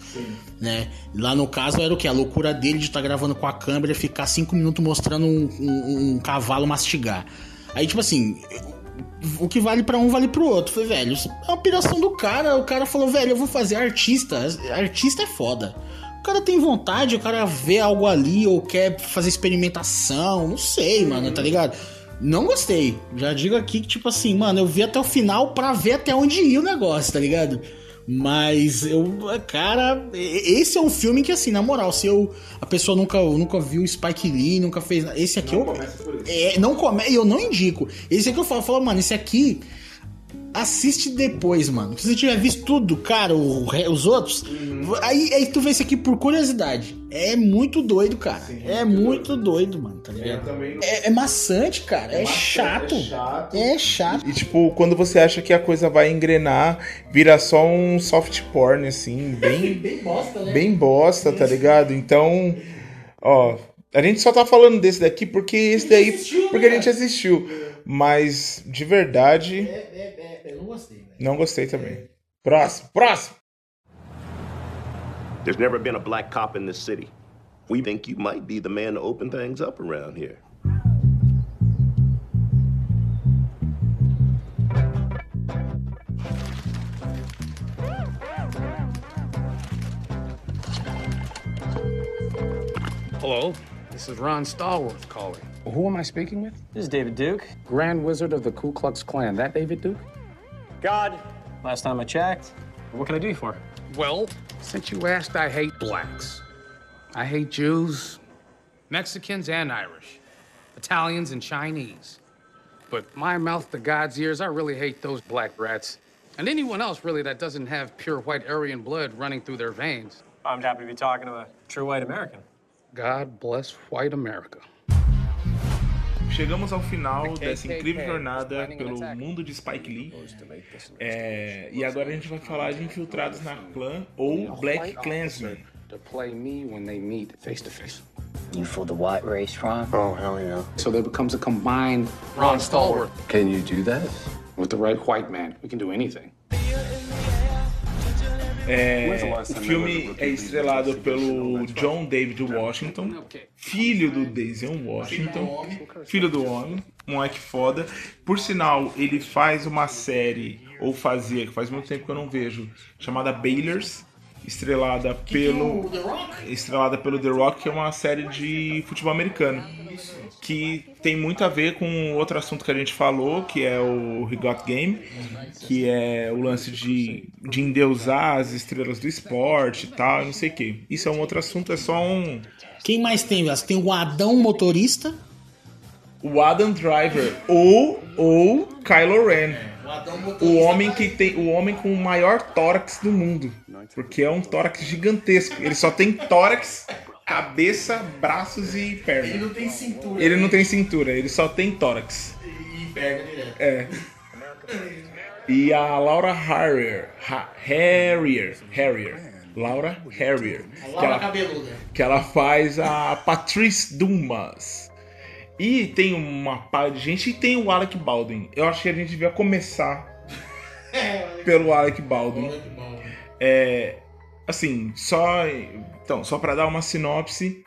Né? Lá no caso era o que? A loucura dele de estar gravando com a câmera e ficar cinco minutos mostrando um, um- um cavalo mastigar. Aí, tipo assim. O que vale pra um vale pro outro. Foi, velho, é uma piração do cara. O cara falou, velho, eu vou fazer artista. Artista é foda. O cara tem vontade, o cara vê algo ali ou quer fazer experimentação, não sei, mano, tá ligado? Não gostei. Já digo aqui que, tipo assim, mano, eu vi até o final pra ver até onde ia o negócio, tá ligado? Mas eu, cara, esse é um filme que, assim, na moral, se eu. A pessoa nunca, nunca viu Spike Lee, nunca fez. Esse aqui eu. É, não come, eu não indico. Esse aqui eu falo, eu falo, mano, esse aqui. Assiste depois, mano. Se você tiver visto tudo, cara, o os outros, aí, aí tu vê esse aqui por curiosidade. É muito doido, cara. é muito doido, mano, tá ligado? também não- É, é maçante, cara. É, chato. é chato. É chato. E tipo, quando você acha que a coisa vai engrenar, vira só um soft porn, assim, *laughs* bem, Bem bosta, né? bem bosta, tá ligado? Então, ó, a gente só tá falando desse daqui porque esse daí. assistiu, Porque a né, gente assistiu. Mas, de verdade, É, é, é, eu não gostei, velho. não gostei também. Próximo, próximo! There's never been a black cop in this city. We think you might be the man to open things up around here. Hello, this is Ron Stallworth calling. Who am I speaking with? This is David Duke. Grand Wizard of the Ku Klux Klan. That David Duke? God. Last time I checked. What can I do you for? Well, since you asked, I hate blacks. I hate Jews, Mexicans, and Irish, Italians, and Chinese. But my mouth to God's ears, I really hate those black rats. And anyone else, really, that doesn't have pure white Aryan blood running through their veins. I'm happy to be talking to a true white American. God bless white America. Chegamos ao final dessa incrível jornada pelo mundo de Spike Lee. É, e agora a gente vai falar de infiltrados na clã ou Black Klansman. To play me when they meet face to face. You for the white race, Ron? Oh, hell yeah. So there becomes a combined Ron Stallworth Can you do that? with the right white man. We can do anything. É, o filme é estrelado pelo John David Washington, filho do Denzel Washington, filho do homem, moleque foda. Por sinal, ele faz uma série, ou fazia, que faz muito tempo que eu não vejo, chamada Baylors, estrelada pelo O The Rock? estrelada pelo The Rock, que é uma série de futebol americano. Que tem muito a ver com outro assunto que a gente falou, que é o He Got Game, que é o lance de, de endeusar as estrelas do esporte e tal, não sei o que. Isso é um outro assunto, é só um. Quem mais tem, Velas? Tem o Adão Motorista. O Adam Driver ou, ou Kylo Ren. O homem que tem. O homem com o maior tórax do mundo. Porque é um tórax gigantesco. Ele só tem tórax, cabeça, braços e perna. Ele não tem cintura. Ele não tem cintura, ele só tem tórax. E perna direto. É. E a Laura Harrier. Ha- Harrier. Harrier. Laura Harrier. A Que Laura ela, cabeluda. que ela faz a Patrice Dumas. E tem uma pá de gente e tem o Alec Baldwin. Eu acho que a gente devia começar *laughs* É, pelo Alec Baldwin. que bom. É, assim, só então, só para dar uma sinopse,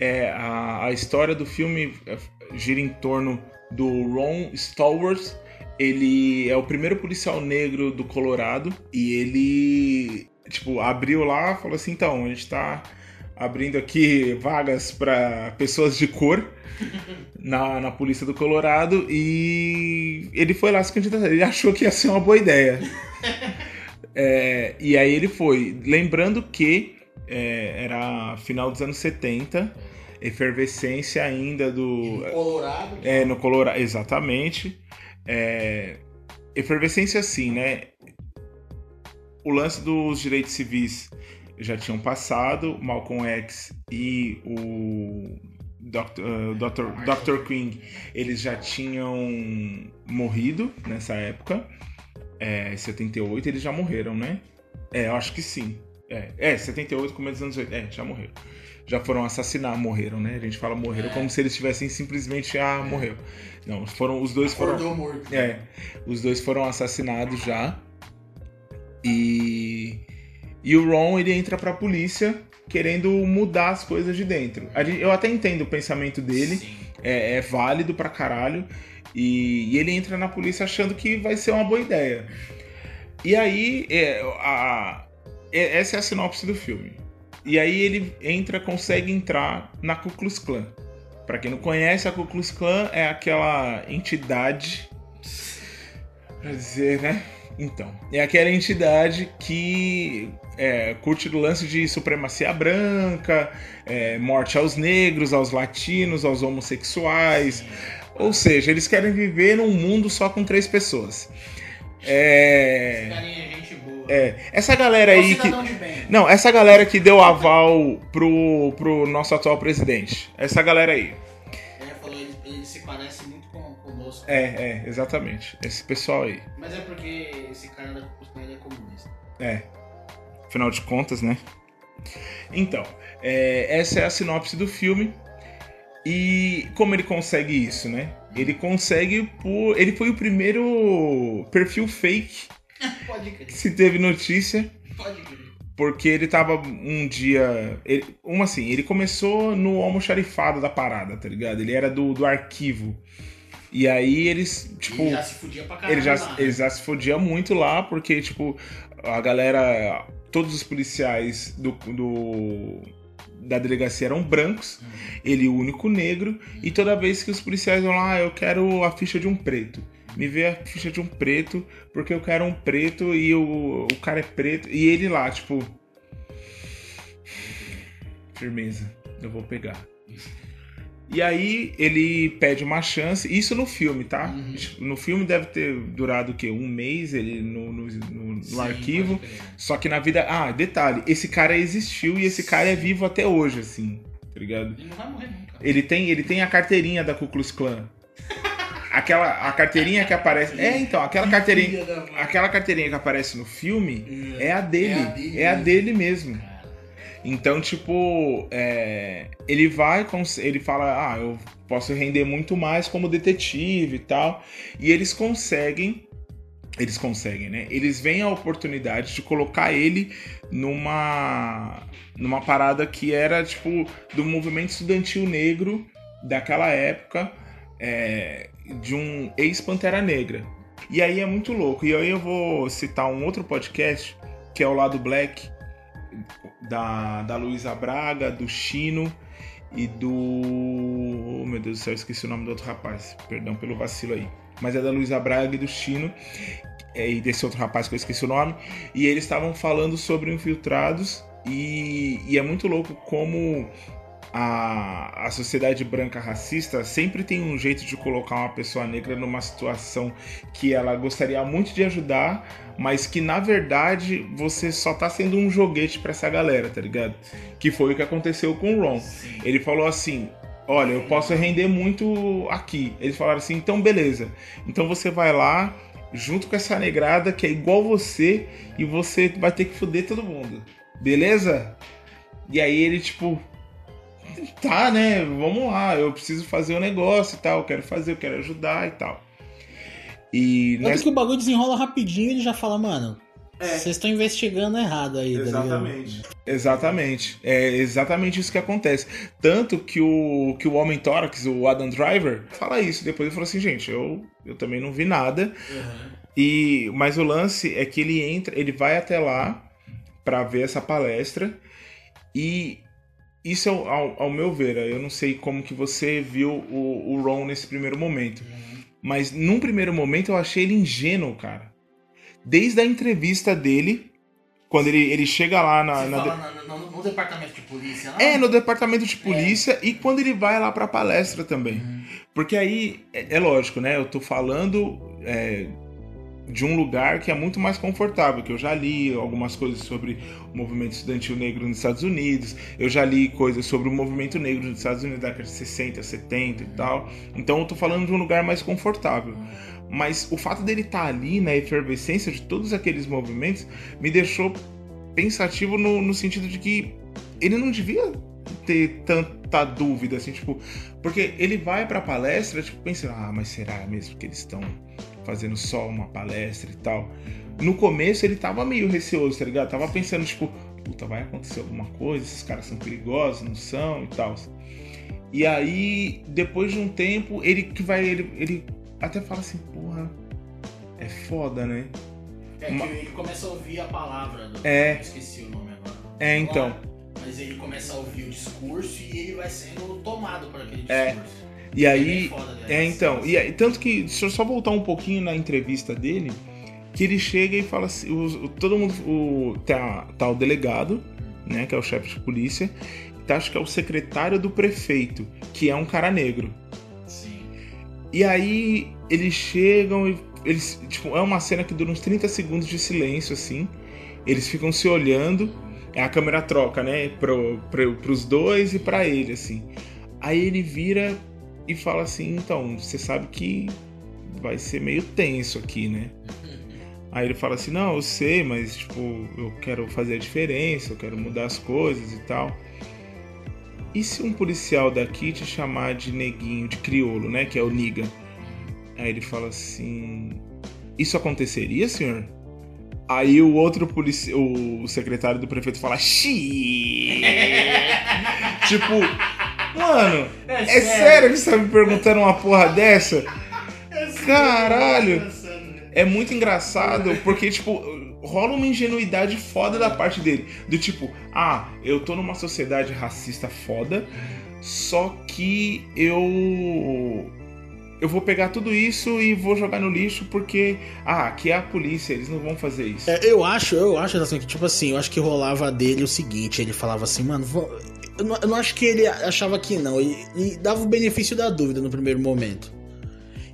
é, a, a história do filme é, gira em torno do Ron Stallworth. Ele é o primeiro policial negro do Colorado e ele tipo abriu lá, falou assim, então a gente tá abrindo aqui vagas para pessoas de cor *laughs* na, na polícia do Colorado e ele foi lá se candidatar. Ele achou que ia ser uma boa ideia. *laughs* É, e aí ele foi. Lembrando que é, era final dos anos 70, efervescência ainda do. Colorado. É, no Colorado, exatamente. É, efervescência assim, né? O lance dos direitos civis já tinham passado, Malcolm X e o Dr. uh, Dr. Dr. King, eles já tinham morrido nessa época. É, 78, eles já morreram, né? É, eu acho que sim. É, é 78, começo dos anos 80. É, já morreram. Já foram assassinados, morreram, né? A gente fala morreram como se eles tivessem simplesmente, ah, morreu. Não, foram, os dois foram. Acordou morto. É, os dois foram assassinados já. E e o Ron ele entra pra polícia querendo mudar as coisas de dentro. Eu até entendo o pensamento dele, Sim. é, é válido pra caralho. E, e ele entra na polícia achando que vai ser uma boa ideia. E aí, é, a- é- essa é a sinopse do filme. E aí ele entra, consegue entrar na Ku Klux Klan. Pra quem não conhece, a Ku Klux Klan é aquela entidade. Quer dizer, né? Então, é aquela entidade que é, curte o lance de supremacia branca, é, morte aos negros, aos latinos, aos homossexuais. Ou seja, eles querem viver num mundo só com três pessoas. É. é, essa galera aí que. Não, essa galera que deu aval pro, pro nosso atual presidente. Essa galera aí. É, falou, ele, ele se parece muito com, conosco. É, é, exatamente. Esse pessoal aí. Mas é porque esse cara da ele é comunista. É. Afinal de contas, né? Então, é, essa é a sinopse do filme. E como ele consegue isso, né? Ele consegue por. Ele foi o primeiro perfil fake Pode crer, se teve notícia. pode crer. Porque ele tava um dia. Ele, uma assim, ele começou no almoxarifado da parada, tá ligado? Ele era do, do arquivo. E aí eles, tipo. Ele já se fudia pra caralho Ele já, lá, né? ele já se fodia muito lá, porque, tipo, a galera. Todos os policiais do, do, da delegacia eram brancos, ele o único negro, e toda vez que os policiais vão lá, "Ah, eu quero a ficha de um preto. Me vê a ficha de um preto, porque eu quero um preto e o, o cara é preto. E ele lá, tipo. Firmeza, eu vou pegar. E aí ele pede uma chance, isso no filme, tá? No filme deve ter durado o quê? Um mês ele no, no, no- no Sim, arquivo. Só que na vida. Ah, detalhe, esse cara existiu e esse cara é vivo até hoje, assim, tá ligado? Ele não vai morrer nunca. Ele tem, ele tem a carteirinha da Ku Klux Klan. *laughs* Aquela a carteirinha que aparece. É, então, aquela carteirinha. Aquela carteirinha que aparece no filme é a dele. É a dele É mesmo. Então, tipo, é, ele vai, ele fala, ah, eu posso render muito mais como detetive e tal. E eles conseguem, eles conseguem, né? Eles veem a oportunidade de colocar ele numa, numa parada que era, tipo, do movimento estudantil negro daquela época, é, de um ex-Pantera Negra. E aí é muito louco. E aí eu vou citar um outro podcast, que é o Lado Black, da, da Luísa Braga, do Chino e do. Oh, meu Deus do céu, esqueci o nome do outro rapaz. Perdão pelo vacilo aí. Mas é da Luísa Braga e do Chino. é, E desse outro rapaz que eu esqueci o nome. E eles estavam falando sobre infiltrados. E, e é muito louco como a, a sociedade branca racista sempre tem um jeito de colocar uma pessoa negra numa situação que ela gostaria muito de ajudar, mas que na verdade você só tá sendo um joguete pra essa galera, tá ligado? Que foi o que aconteceu com o Ron. Ele falou assim: Olha, eu posso render muito aqui. Eles falaram assim: então beleza. Então você vai lá, junto com essa negrada que é igual você, e você vai ter que foder todo mundo. Beleza? E aí ele, tipo. Tá, né? Vamos lá, eu preciso fazer o negócio e tal. Eu quero fazer, eu quero ajudar e tal. E Tanto nessa- que o bagulho desenrola rapidinho e ele já fala, mano, É. vocês estão investigando errado aí, tá? Exatamente. Exatamente. É exatamente isso que acontece. Tanto que o, que o Homem Tórax, o Adam Driver, fala isso. Depois ele falou assim, gente, eu, eu também não vi nada. Uhum. E Mas o lance é que ele entra, ele vai até lá pra ver essa palestra. E isso, ao, ao, ao meu ver, eu não sei como que você viu o, o Ron nesse primeiro momento. Mas num primeiro momento eu achei ele ingênuo, cara. Desde a entrevista dele, quando ele, ele chega lá na. Na fala na- no, no departamento de polícia, não? é, no departamento de polícia e quando ele vai lá pra palestra também. Porque aí, é, é lógico, né? Eu tô falando é, de um lugar que é muito mais confortável, que eu já li algumas coisas sobre o movimento estudantil negro nos Estados Unidos, eu já li coisas sobre o movimento negro nos Estados Unidos da década de 60, 70 e tal. Então eu tô falando de um lugar mais confortável. Mas o fato dele estar ali na efervescência de todos aqueles movimentos me deixou pensativo no, no sentido de que ele não devia ter tanta dúvida, assim, tipo, porque ele vai pra palestra, tipo, pensando, ah, mas será mesmo que eles estão fazendo só uma palestra e tal? No começo ele tava meio receoso, tá ligado? Tava pensando, tipo, puta, vai acontecer alguma coisa, esses caras são perigosos, não são e tal. E aí, depois de um tempo, ele que vai, ele, ele até fala assim, porra, é foda, né? É Uma- que ele começa a ouvir a palavra do. É. Eu esqueci o nome agora. É, então. Mas ele começa a ouvir o discurso e ele vai sendo tomado por aquele É. E É aí, né? É, então, e aí, tanto que, deixa eu só voltar um pouquinho na entrevista dele, que ele chega e fala assim, o- todo mundo, o, tá, tá o delegado, né, que é o chefe de polícia, tá, acho que é o secretário do prefeito, que é um cara negro. Sim. E aí eles chegam e eles, tipo, é uma cena que dura uns 30 segundos de silêncio, assim, eles ficam se olhando, a câmera troca, né, pro, pro, pros dois e pra ele, assim. Aí ele vira e fala assim: então, você sabe que vai ser meio tenso aqui, né? Aí ele fala assim: não, eu sei, mas tipo, eu quero fazer a diferença, eu quero mudar as coisas e tal. E se um policial daqui te chamar de neguinho, de criolo, né? Que é o niga. Aí ele fala assim: Isso aconteceria, senhor? Aí o outro polici... o secretário do prefeito fala: Xiii! *laughs* tipo, mano, é sério que você tá me perguntando uma porra *laughs* dessa? É Caralho! né? é muito engraçado porque, tipo, rola uma ingenuidade foda da parte dele. Do tipo, ah, eu tô numa sociedade racista foda, só que eu. Eu vou pegar tudo isso e vou jogar no lixo porque, ah, aqui é a polícia, eles não vão fazer isso. É, eu acho, eu acho assim, que, tipo assim, eu acho que rolava dele o seguinte, ele falava assim, mano, vou- eu, não, eu não acho que ele achava que não, e, dava o benefício da dúvida no primeiro momento.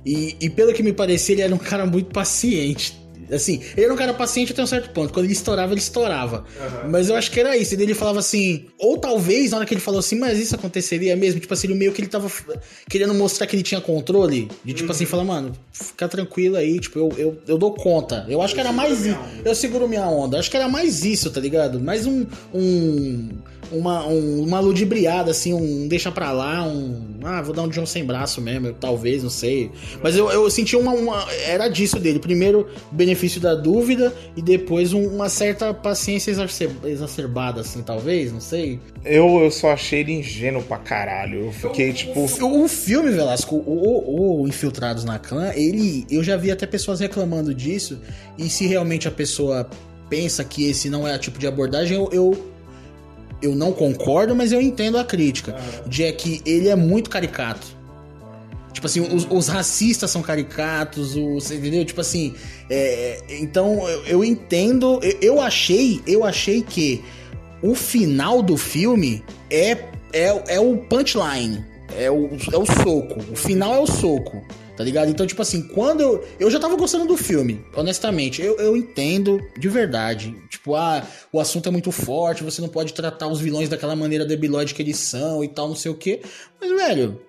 E, e pelo que me parecia, ele era um cara muito paciente. Assim, ele era um cara paciente até um certo ponto. Quando ele estourava, ele estourava. Mas eu acho que era isso. E ele falava assim. Ou talvez, na hora que ele falou assim, mas isso aconteceria mesmo? Tipo assim, meio que ele tava querendo mostrar que ele tinha controle. De tipo assim, falar, mano, fica tranquilo aí, tipo, eu, eu, eu dou conta. Eu acho que era mais isso. Eu seguro minha onda. Acho que era mais isso, tá ligado? Mais um. um uma, um- uma ludibriada, assim, um deixa pra lá, um. Ah, vou dar um John sem braço mesmo, talvez, não sei. Mas eu, eu senti uma, uma- Era disso dele. Primeiro, benefício da dúvida, e depois um- uma certa paciência exacer- exacerbada, assim, talvez, não sei. Eu, eu só achei ele ingênuo pra caralho. Eu fiquei tipo. O, o filme, Velasco, o, o- o Infiltrados na Clã, ele. Eu já vi até pessoas reclamando disso. E se realmente a pessoa pensa que esse não é o tipo de abordagem, eu. eu eu não concordo, mas eu entendo a crítica. De é que ele é muito caricato. Tipo assim, os, os racistas são caricatos, os, entendeu? Tipo assim, é, então eu, eu entendo, eu, eu achei, eu achei que o final do filme é, é, é o punchline, é o, é o soco, o final é o soco, tá ligado? Então, tipo assim, quando eu, eu já tava gostando do filme, honestamente, eu, eu entendo de verdade, tipo, ah, o assunto é muito forte, você não pode tratar os vilões daquela maneira debilóide que eles são e tal, não sei o quê, mas, velho,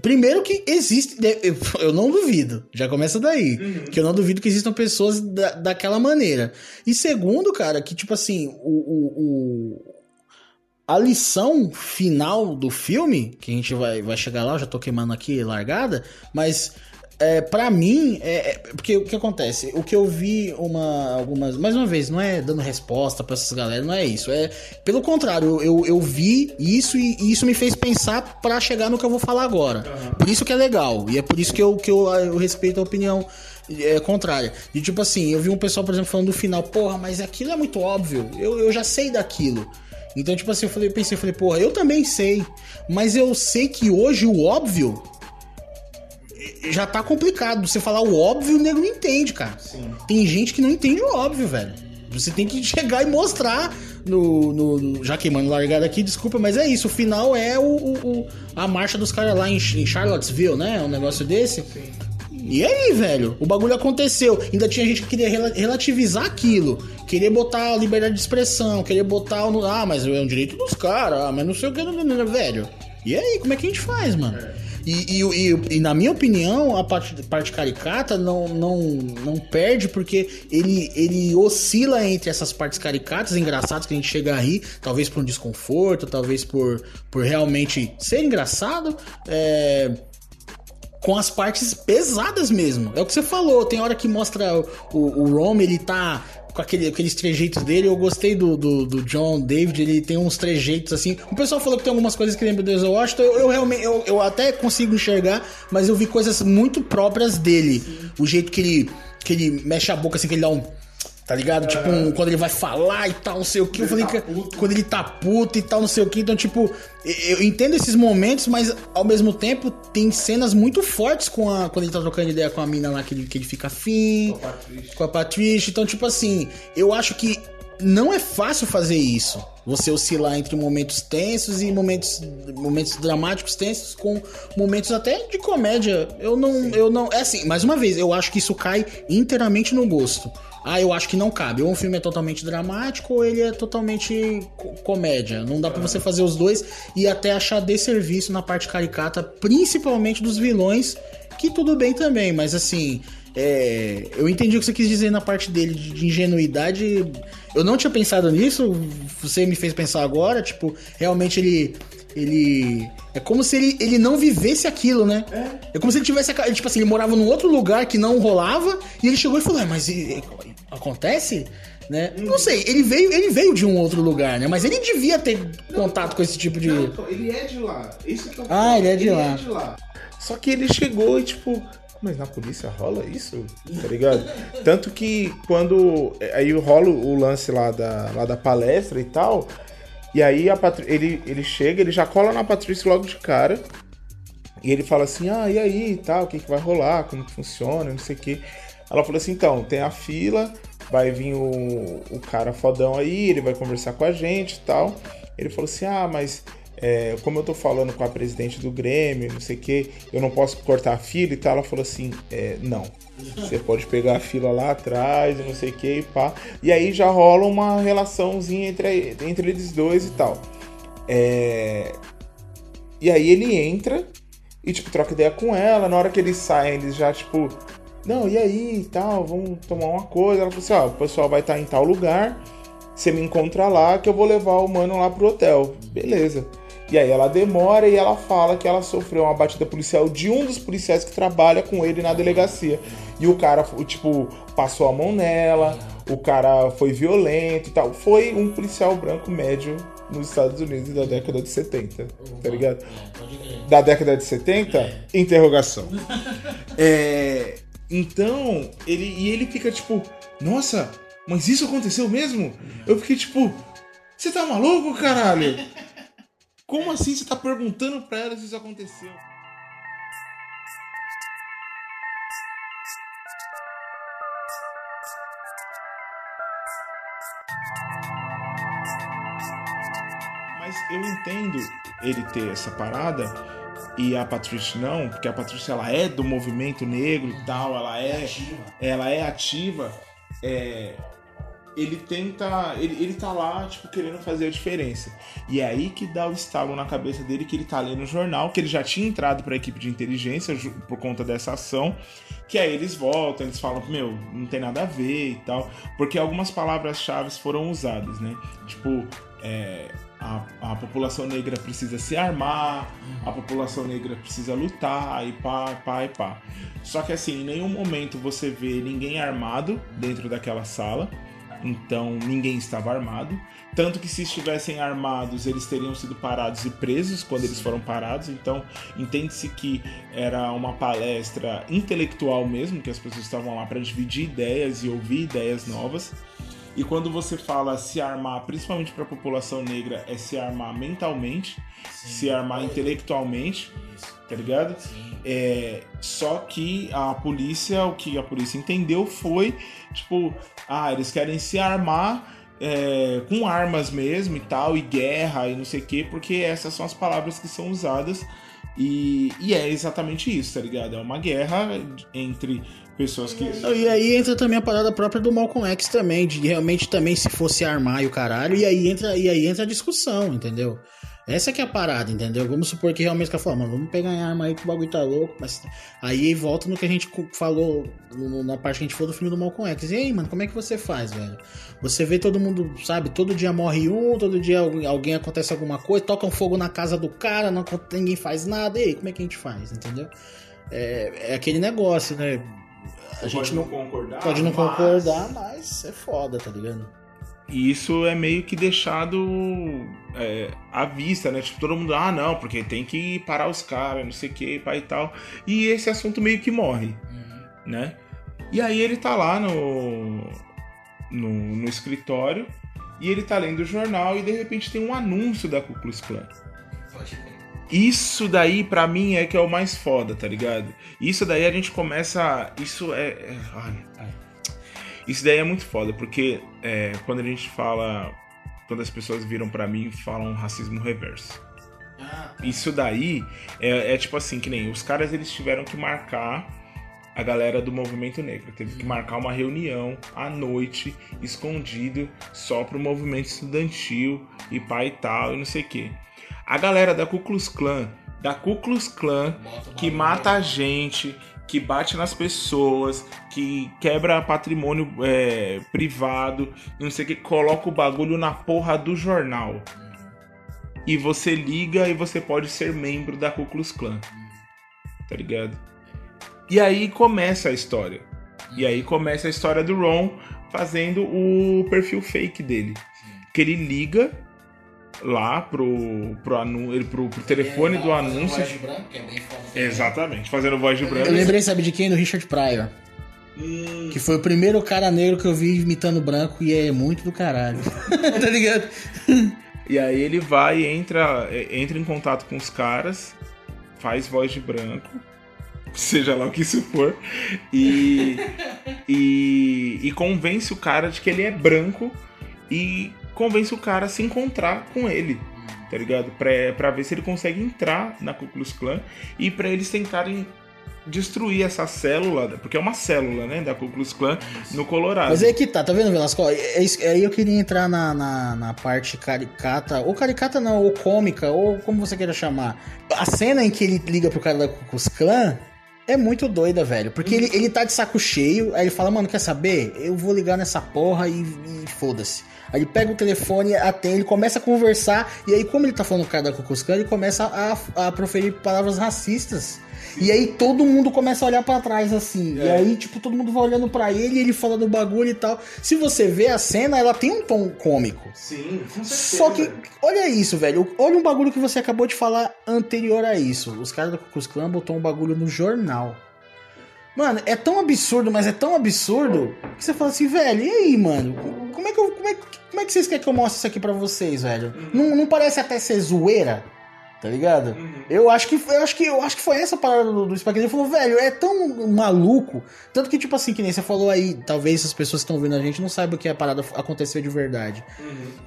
Primeiro que existe. eu- *laughs* Eu não duvido. Já começa daí. Que eu não duvido que existam pessoas da, daquela maneira. E segundo, cara, que tipo assim, o, o- o- a lição final do filme, que a gente vai, vai chegar lá, eu já tô queimando aqui largada, mas é, para mim, é, é- porque o que acontece? O que eu vi uma, algumas. Mais uma vez, não é dando resposta pra essas galera, não é isso. É pelo contrário, eu, eu vi isso e, e isso me fez pensar pra chegar no que eu vou falar agora. Por isso que é legal. E é por isso que eu, que eu, eu respeito a opinião é, contrária. E tipo assim, eu vi um pessoal, por exemplo, falando do final, porra, mas aquilo é muito óbvio. Eu, eu já sei daquilo. Então, tipo assim, eu falei, pensei, eu falei, porra, eu também sei. Mas eu sei que hoje o óbvio já tá complicado. Você falar o óbvio, o nego não entende, cara. Tem gente que não entende o óbvio, velho. Você tem que *laughs* chegar e mostrar no. no- no- já queimando largada aqui, desculpa, mas é isso. O final é o, o- o- a marcha dos caras lá em, em Charlottesville, né? Um negócio desse. E aí, velho? O bagulho aconteceu. Ainda tinha gente que queria rela- relativizar aquilo. Querer botar a liberdade de expressão, querer botar o. Ah, mas é um direito dos caras, ah, mas não sei o que, velho. E aí, como é que a gente faz, mano? E, e, e- e na minha opinião, a parte, parte caricata não, não, não perde porque ele, ele oscila entre essas partes caricatas, engraçadas, que a gente chega a rir, talvez por um desconforto, talvez por, por realmente ser engraçado. É, com as partes pesadas mesmo. É o que você falou, tem hora que mostra o, o Rom, ele tá com aquele, aqueles trejeitos dele. Eu gostei do, do, do John David, ele tem uns trejeitos assim. O pessoal falou que tem algumas coisas que lembram do Denzel Washington. Eu, eu realmente, eu, eu até consigo enxergar, mas eu vi coisas muito próprias dele. O jeito que ele, que ele mexe a boca assim, que ele dá um. Tá ligado? Tipo, um- quando ele vai falar e tal, não sei o que. Eu falei que quando ele tá puto e tal, não sei o que. Então, tipo, eu eu entendo esses momentos, mas ao mesmo tempo tem cenas muito fortes com a. Quando ele tá trocando ideia com a mina lá que ele, que ele fica afim. Com a Patrícia. Então, tipo assim, eu acho que não é fácil fazer isso. Você oscilar entre momentos tensos e momentos, momentos dramáticos tensos com momentos até de comédia. Eu não, eu não, é assim, mais uma vez, eu acho que isso cai inteiramente no gosto. Ah, eu acho que não cabe. Ou um filme é totalmente dramático ou ele é totalmente co- comédia. Não dá pra você fazer os dois e até achar desserviço na parte caricata, principalmente dos vilões, que tudo bem também, mas assim, é, eu entendi o que você quis dizer na parte dele de, de ingenuidade. Eu não tinha pensado nisso, você me fez pensar agora. Tipo, realmente ele. Ele. É como se ele, ele não vivesse aquilo, né? É. como se ele tivesse. Tipo assim, ele morava num outro lugar que não rolava. E ele chegou e falou: "É, mas acontece? Né? Não sei, ele veio, ele veio de um outro lugar, né? Mas ele devia ter contato com esse tipo de. Não, ele é de lá. Isso que eu Ah, ele é de lá. Só que ele chegou e, tipo, Mas na polícia rola isso? Tá ligado? Tanto que quando. Aí rola o lance lá da, lá da palestra e tal. E aí a Patri... ele, ele chega, ele já cola na Patrícia logo de cara. E ele fala assim: ah, e aí e tal, o que, que vai rolar, como que funciona, não sei o que. Ela falou assim: então, tem a fila, vai vir o, o cara fodão aí, ele vai conversar com a gente e tal. Ele falou assim: ah, mas é, como eu tô falando com a presidente do Grêmio, não sei o que, eu não posso cortar a fila e tal. Ela falou assim: é, não. Você pode pegar a fila lá atrás não sei o que e pá. E aí já rola uma relaçãozinha entre, entre eles dois e tal. É... E aí ele entra e, tipo, troca ideia com ela. Na hora que eles saem, eles já, tipo, não, e aí e tal, vamos tomar uma coisa. Ela falou assim: ó, o pessoal vai estar em tal lugar. Você me encontra lá que eu vou levar o mano lá pro hotel. Beleza. E aí ela demora e ela fala que ela sofreu uma batida policial de um dos policiais que trabalha com ele na delegacia. E o cara, tipo, passou a mão nela, o cara foi violento e tal. Foi um policial branco médio nos Estados Unidos da década de 70, tá ligado? Da década de 70? Interrogação. *laughs* É, então, ele, e ele fica tipo, nossa, mas isso aconteceu mesmo? Eu fiquei tipo, você tá maluco, caralho? Como assim você tá perguntando pra ela se isso aconteceu? Mas eu entendo ele ter essa parada e a Patrícia não, porque a Patrícia ela é do movimento negro e tal, ela é, ativa. ela é ativa. É, ele tenta. Ele, ele tá lá, tipo, querendo fazer a diferença. E é aí que dá o estalo na cabeça dele que ele tá lendo o jornal, que ele já tinha entrado pra equipe de inteligência por conta dessa ação. Que aí eles voltam, eles falam, meu, não tem nada a ver e tal. Porque algumas palavras-chave foram usadas, né? Tipo, é, a, a população negra precisa se armar, a população negra precisa lutar, e pá, pá, e pá. Só que assim, em nenhum momento você vê ninguém armado dentro daquela sala. Então ninguém estava armado. Tanto que se estivessem armados, eles teriam sido parados e presos quando eles foram parados. Então entende-se que era uma palestra intelectual mesmo, que as pessoas estavam lá para dividir ideias e ouvir ideias novas. E quando você fala se armar, principalmente para a população negra, é se armar mentalmente, se armar intelectualmente, tá ligado? É, só que a polícia, o que a polícia entendeu foi, tipo, ah, eles querem se armar é, com armas mesmo e tal, e guerra e não sei o quê, porque essas são as palavras que são usadas. E, e é exatamente isso, tá ligado? É uma guerra entre pessoas que. E aí entra também a parada própria do Malcolm X também, de realmente também se fosse armar e o caralho, e aí entra, e aí entra a discussão, entendeu? Essa que é a parada, entendeu? Vamos supor que realmente falou, mano, vamos pegar em arma aí que o bagulho tá louco, mas aí volta no que a gente falou na parte que a gente falou do filme do Malcolm X. E aí, mano, como é que você faz, velho? Você vê todo mundo, sabe, todo dia morre um, todo dia alguém, acontece alguma coisa, toca um fogo na casa do cara, não, ninguém faz nada, e aí, como é que a gente faz, entendeu? É, é aquele negócio, né? A gente não concordar. pode não mas- concordar, mas é foda, tá ligado? E isso é meio que deixado é, à vista, né? Tipo, todo mundo, ah, não, porque tem que parar os caras, não sei o que, pai e tal. E esse assunto meio que morre, né? E aí ele tá lá no, no, no escritório e ele tá lendo o jornal e de repente tem um anúncio da Ku Klux Klan. Pode crer. Isso daí, pra mim, é que é o mais foda, tá ligado? Isso daí a gente começa. Isso é. é- ai. Isso daí é muito foda, porque é, quando a gente fala. Quando as pessoas viram pra mim falam racismo reverso. Ah. Isso daí é, é tipo assim, que nem os caras eles tiveram que marcar a galera do movimento negro. Teve que marcar uma reunião à noite, escondido, só pro movimento estudantil e pai e tal, e não sei o quê. A galera da Ku Klux Klan, da Ku Klux Klan, que mata a gente, que bate nas pessoas, que quebra patrimônio é, privado, não sei o que, coloca o bagulho na porra do jornal. E você liga e você pode ser membro da Ku Klux Klan. Tá ligado? E aí começa a história. E aí começa a história do Ron fazendo o perfil fake dele. Que ele liga lá pro, pro, anu, ele, pro, pro telefone É, do fazendo anúncio. voz de branco, que é bem. Exatamente, fazendo voz de branco. Eu lembrei, sabe de quem? Do Richard Pryor. Hum, Que foi o primeiro cara negro que eu vi imitando branco e é muito do caralho. *laughs* tá ligado? E aí ele vai e entra, é, entra em contato com os caras, faz voz de branco, seja lá o que isso for, e, *laughs* e, e convence o cara de que ele é branco e convence o cara a se encontrar com ele, tá ligado? Pra, pra ver se ele consegue entrar na Ku Klux Klan e pra eles tentarem destruir essa célula, porque é uma célula, né, da Ku Klux Klan no Colorado. Mas aí que tá, tá vendo, Velasco? É isso- Aí eu queria entrar na, na, na parte caricata, ou caricata não, ou cômica, ou como você queira chamar. A cena em que ele liga pro cara da Ku Klux Klan é muito doida, velho. Porque ele, ele tá de saco cheio, aí ele fala, mano, quer saber? Eu vou ligar nessa porra e, e foda-se. Aí ele pega o telefone, atende, ele começa a conversar, e aí, como ele tá falando com o cara da Klan, ele começa a, a proferir palavras racistas. E aí todo mundo começa a olhar pra trás assim. E aí, tipo, todo mundo vai olhando pra ele, ele fala do bagulho e tal. Se você vê a cena, ela tem um tom cômico. Sim, com Só que, olha isso, velho. Olha um bagulho que você acabou de falar anterior a isso. Os caras do Ku Klux Klan botou um bagulho no jornal. Mano, é tão absurdo, mas é tão absurdo que você fala assim, velho, e aí, mano? Como é que, eu- como é, como é que vocês querem que eu mostre isso aqui pra vocês, velho? Não, não parece até ser zoeira? Tá ligado? Eu acho que eu acho que eu acho que foi essa parada do, do Spike Lee. Ele falou, velho, é tão maluco. Tanto que, tipo assim, que nem você falou aí, talvez as pessoas que estão vendo a gente não saibam que a parada aconteceu de verdade.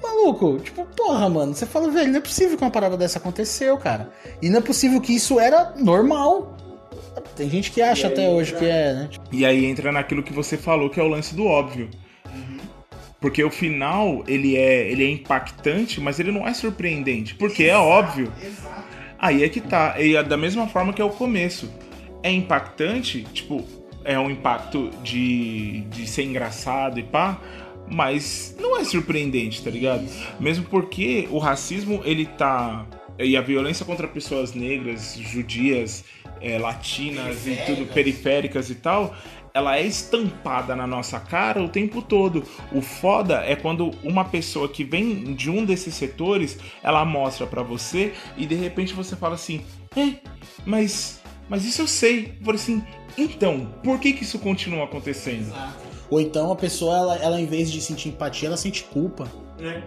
Maluco, tipo, porra, mano, você fala, velho, não é possível que uma parada dessa aconteceu, cara. E não é possível que isso era normal. Tem gente que acha até hoje que é, né? E aí entra naquilo que você falou, que é o lance do óbvio. Porque o final, ele é, ele é impactante, mas ele não é surpreendente. Porque é óbvio. Aí é que tá. E é da mesma forma que é o começo. É impactante, tipo, é um impacto de, de ser engraçado e pá, mas não é surpreendente, tá ligado? Mesmo porque o racismo, ele tá. E a violência contra pessoas negras, judias, é, latinas e tudo, periféricas e tal, ela é estampada na nossa cara o tempo todo. O foda é quando uma pessoa que vem de um desses setores, ela mostra pra você e de repente você fala assim: "É, mas mas isso eu sei". Falei assim: "Então, por que que isso continua acontecendo?" Ou então a pessoa, ela, ela em vez de sentir empatia, ela sente culpa. Né?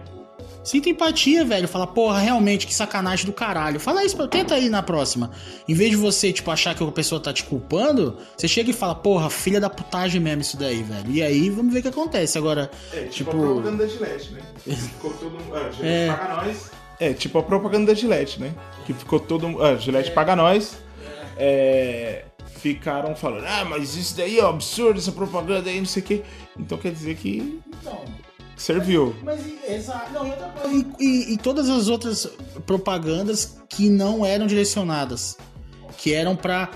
Sinta empatia, velho. Fala, porra, realmente, que sacanagem do caralho. Fala isso, pra- tenta aí na próxima. Em vez de você, tipo, achar que a pessoa tá te culpando, você chega e fala, porra, filha da putagem mesmo isso daí, velho. E aí, vamos ver o que acontece. Agora, É, tipo, Tipo- a propaganda da Gillette, né? *laughs* Ficou todo mundo. Ah, Gillette É. paga nós. É, tipo a propaganda da Gillette, né? Que ficou todo mundo. Ah, Gillette paga nós. É, Ficaram falando, ah, mas isso daí é um absurdo, essa propaganda aí, não sei o quê. Então quer dizer que serviu. Mas, exato. Não, e outra coisa. E, e- e todas as outras propagandas que não eram direcionadas. Que eram pra,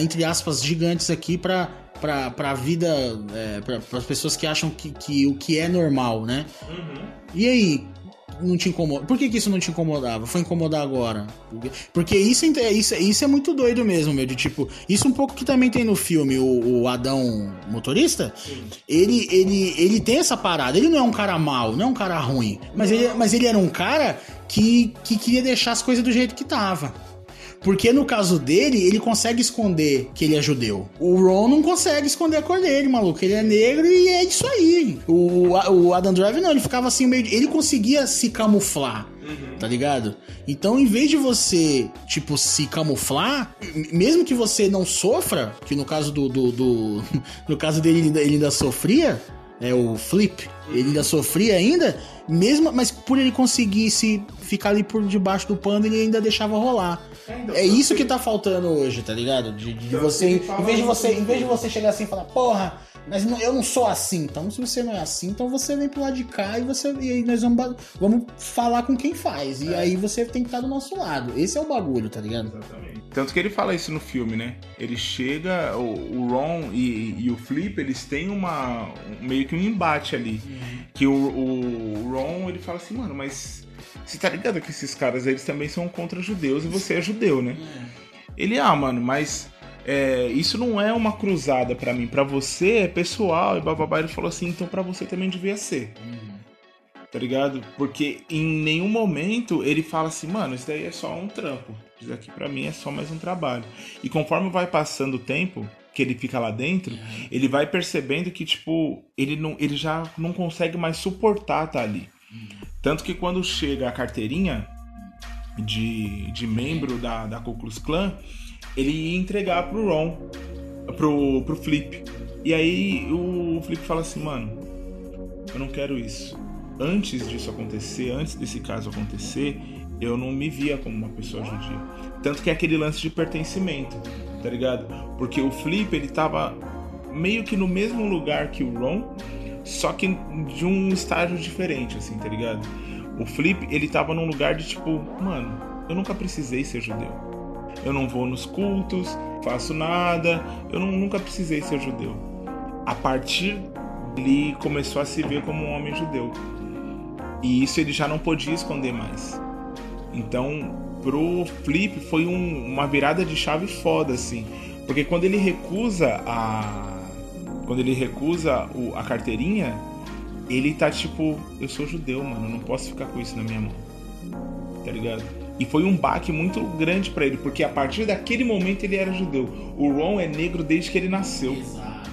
entre aspas, gigantes aqui, pra, pra, pra vida. É, pra, as pessoas que acham que, que o que é normal, né? E aí? Não te incomoda? Por que, que isso não te incomodava? Foi incomodar agora? Porque- isso, é- isso, isso é muito doido mesmo, meu. De tipo, isso um pouco que também tem no filme, o, o Adão motorista. Ele, ele, ele tem essa parada. Ele não é um cara mau, não é um cara ruim. Mas ele, mas ele era um cara que, que queria deixar as coisas do jeito que tava. Porque no caso dele, ele consegue esconder que ele é judeu. O Ron não consegue esconder a cor dele, maluco. Ele é negro e é isso aí. O, o Adam Driver não, ele ficava assim meio. Ele conseguia se camuflar, tá ligado? Então, em vez de você, tipo, se camuflar, mesmo que você não sofra, que no caso do. do, do- *laughs* no caso dele, ele ainda, ele ainda sofria, é o Flip, ele ainda sofria ainda, mesmo, mas por ele conseguir se ficar ali por debaixo do pano, ele ainda deixava rolar. É isso que tá faltando hoje, tá ligado? De, de você, em vez de você, em vez de você chegar assim e falar, porra, mas não- eu não sou assim. Então, se você não é assim, então você vem pro lado de cá e você e aí nós vamos, vamos falar com quem faz. E aí você tem que estar do nosso lado. Esse é o bagulho, tá ligado? Tanto que ele fala isso no filme, né? Ele chega, o, o Ron e, e o Flip, eles têm uma. um- meio que um embate ali. Que o, o Ron, ele fala assim, mano, mas. Você tá ligado que esses caras, eles também são contra judeus e você é judeu, né? Ele, ah, mano, mas. é, isso não é uma cruzada pra mim, pra você é pessoal e bababá. Ele falou assim, então pra você também devia ser. Tá ligado? Porque em nenhum momento ele fala assim, mano, isso daí é só um trampo. Isso daqui pra mim é só mais um trabalho. E conforme vai passando o tempo que ele fica lá dentro, ele vai percebendo que, tipo, ele, não, ele já não consegue mais suportar tá ali. Tanto que quando chega a carteirinha de, de membro da, da Ku Klux Klan, ele ia entregar pro Ron, pro, pro Flip. E aí o Flip fala assim, mano, eu não quero isso. Antes disso acontecer, antes desse caso acontecer, eu não me via como uma pessoa judia. Tanto que é aquele lance de pertencimento, tá ligado? Porque o Flip, ele tava meio que no mesmo lugar que o Ron, só que de um estágio diferente, assim, tá ligado? O Flip, ele tava num lugar de tipo, mano, eu nunca precisei ser judeu. Eu não vou nos cultos, faço nada, eu não, nunca precisei ser judeu. A partir ele começou a se ver como um homem judeu. E isso ele já não podia esconder mais. Então, pro Flip foi um- uma virada de chave foda, assim. Porque quando ele recusa a. Quando ele recusa o- a carteirinha, ele tá tipo, eu sou judeu, mano, eu não posso ficar com isso na minha mão. Tá ligado? E foi um baque muito grande pra ele, porque a partir daquele momento ele era judeu. O Ron é negro desde que ele nasceu. Exato.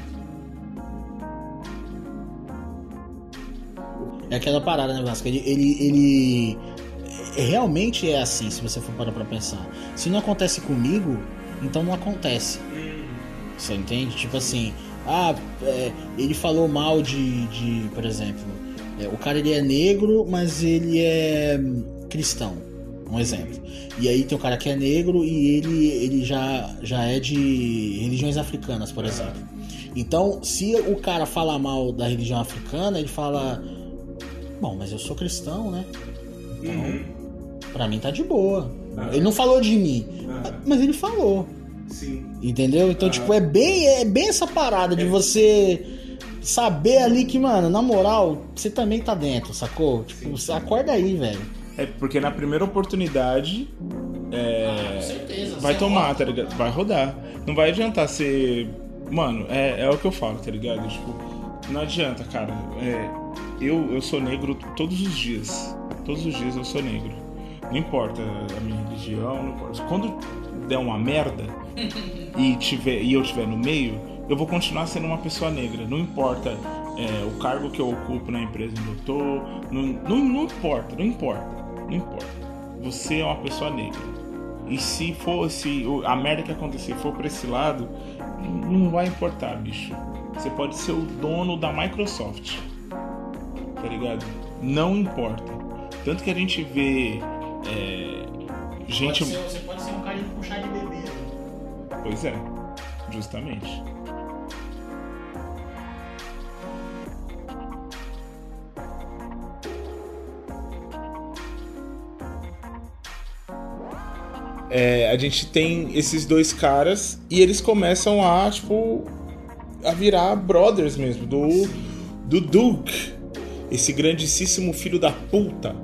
É aquela parada, né, Vasco? Ele, ele, ele realmente é assim, se você for parar pra pensar. Se não acontece comigo, então não acontece. Você entende? Tipo assim, ah, é, ele falou mal de, de por exemplo, é, o cara ele é negro, mas ele é hum, cristão, um exemplo. E aí tem o cara que é negro e ele, ele já, já é de religiões africanas, por exemplo. Então, se o cara fala mal da religião africana, ele fala, bom, mas eu sou cristão, né? Então, pra mim tá de boa. Ele não falou de mim, mas ele falou. Sim. Entendeu? Então, tipo, é bem, é bem essa parada de você saber ali que, mano, na moral, você também tá dentro, sacou? Tipo, você acorda aí, velho. É porque na primeira oportunidade. É, Com certeza. vai você tomar, roda. tá ligado? Vai rodar. Não vai adiantar ser. Mano, é, é o que eu falo, tá ligado? Tipo, não adianta, cara. É, eu, eu sou negro todos os dias. Todos os dias eu sou negro. Não importa a minha religião, não importa. Quando der uma merda e, tiver, e eu estiver no meio, eu vou continuar sendo uma pessoa negra. Não importa é, o cargo que eu ocupo na empresa onde eu tô. Não, não, não importa, não importa. Não importa. Você é uma pessoa negra. E se for, se o- a merda que acontecer for pra esse lado, não- vai importar, bicho. Você pode ser o dono da Microsoft. Tá ligado? Não importa. Tanto que a gente vê. é, gente. Pode ser- você pode ser um carinho com chá de bebê. Pois é, justamente. É, a gente tem esses dois caras e eles começam a, tipo, a virar brothers mesmo, do, do Duke, esse grandíssimo filho da puta.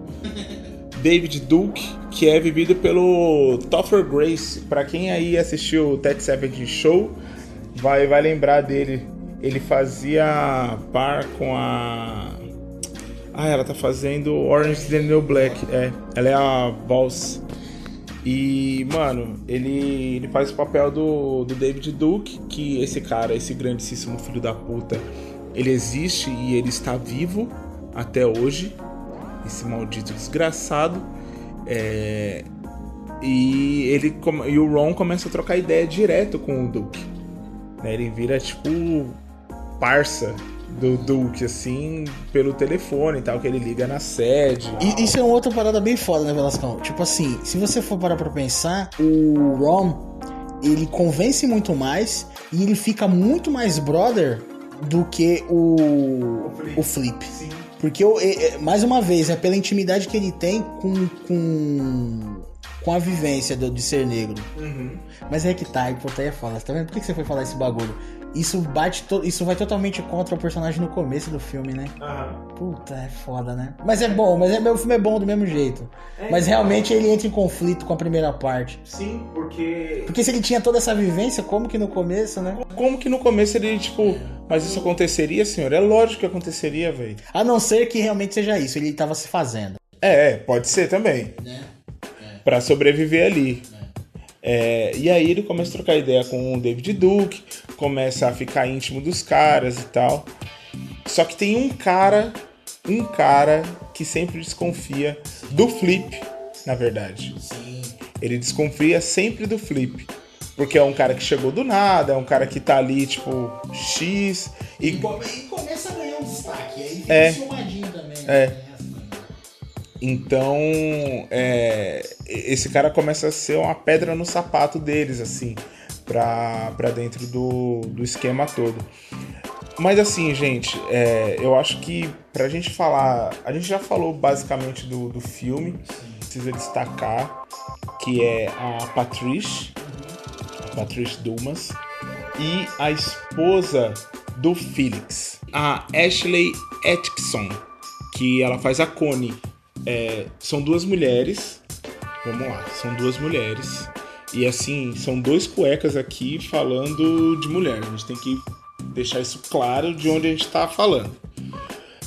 David Duke, que é vivido pelo Topher Grace. Pra quem aí assistiu o Ted Savage Show, vai, vai lembrar dele. Ele fazia par com a. Ah, ela tá fazendo Orange is the New Black. É, ela é a Boss. E, mano, ele, ele faz o papel do, do David Duke, que esse cara, esse grandíssimo filho da puta, ele existe e ele está vivo até hoje. Esse maldito desgraçado. É, e ele e o Ron começa a trocar ideia direto com o Duke. né? Ele vira tipo parça do Duke, assim, pelo telefone e tal, que ele liga na sede. E isso é uma outra parada bem foda, né, Velascão? Tipo assim, se você for parar pra pensar, o Ron, ele convence muito mais e ele fica muito mais brother do que o, o Flip. Porque, eu- é- é- mais uma vez, é pela intimidade que ele tem com, com, com a vivência do- de ser negro. Mas é que tá, e puta aí é foda. Tá vendo? Por que você foi falar esse bagulho? Isso bate, to- isso vai totalmente contra o personagem no começo do filme, né? Puta, é foda, né? Mas é bom, mas é, o filme é bom do mesmo jeito. mas realmente ele entra em conflito com a primeira parte. Sim, porque Porque se ele tinha toda essa vivência, como que no começo, né? como que no começo ele, tipo, Mas isso aconteceria, senhor? É lógico que aconteceria, velho. A não ser que realmente seja isso, ele tava se fazendo. É, é, pode ser também. Né? Pra sobreviver ali. É, e aí ele começa a trocar ideia com o David Duke, começa a ficar íntimo dos caras e tal. Só que tem um cara, um cara que sempre desconfia do Flip, na verdade. Sim. Ele desconfia sempre do Flip. Porque é um cara que chegou do nada, é um cara que tá ali, tipo, X. E, E come- começa a ganhar um destaque. Aí fica É. enciumadinho também. É. Né? então, é, esse cara começa a ser uma pedra no sapato deles, assim, pra, pra dentro do, do esquema todo. Mas assim, gente, é, eu acho que pra gente falar. A gente já falou basicamente do, do filme, precisa destacar que é a Patrice, Patrice Dumas, e a esposa do Felix, a Ashley Atkinson, que ela faz a Connie. É, são duas mulheres, vamos lá, são duas mulheres. E assim, são dois cuecas aqui falando de mulher. A gente tem que deixar isso claro de onde a gente tá falando.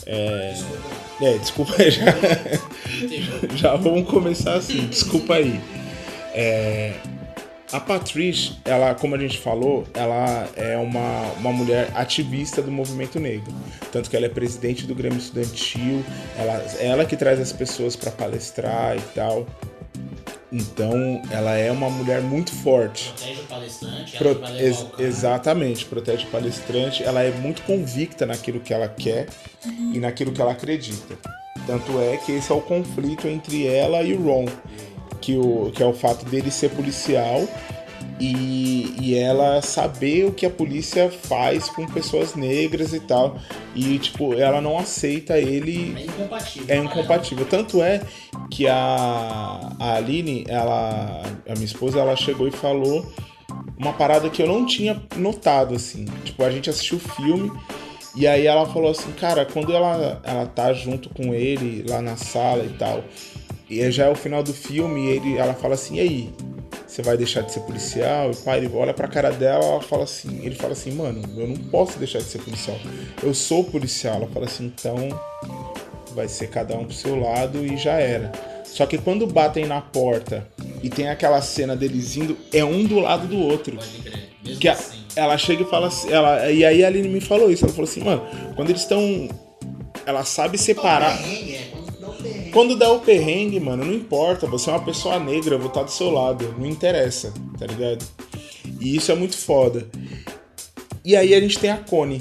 É, é desculpa aí, já, *laughs* já vamos começar assim, desculpa aí. É, a Patrice, ela, como a gente falou, ela é uma, uma mulher ativista do movimento negro. Tanto que ela é presidente do Grêmio Estudantil, ela, ela que traz as pessoas para palestrar e tal. Então, ela é uma mulher muito forte. Protege o palestrante, Pro- ex- exatamente, protege o palestrante. Ela é muito convicta naquilo que ela quer e naquilo que ela acredita. Tanto é que esse é o conflito entre ela e o Ron, que, o, que é o fato dele ser policial e, e ela saber o que a polícia faz com pessoas negras e tal. E, tipo, ela não aceita ele É incompatível. é incompatível. Tanto é que a, a Aline, ela, a minha esposa, ela chegou e falou uma parada que eu não tinha notado, assim. Tipo, a gente assistiu o filme e aí ela falou assim, cara, quando ela, ela tá junto com ele lá na sala e tal, e já é o final do filme, e ele, ela fala assim, e aí? Você vai deixar de ser policial? E pai, ele olha pra cara dela, ela fala assim, ele fala assim, mano, eu não posso deixar de ser policial. Eu sou policial. Ela fala assim, então vai ser cada um pro seu lado e já era. Só que quando batem na porta e tem aquela cena deles indo, é um do lado do outro. Pode crer. Mesmo Que a- assim. ela chega e fala assim, ela, e aí a Aline me falou isso, ela falou assim, mano, quando eles estão. Ela sabe separar. É, o perrengue. Quando dá o perrengue, mano, não importa, você é uma pessoa negra, eu vou estar do seu lado, não interessa, tá ligado? E isso é muito foda. E aí a gente tem a Connie.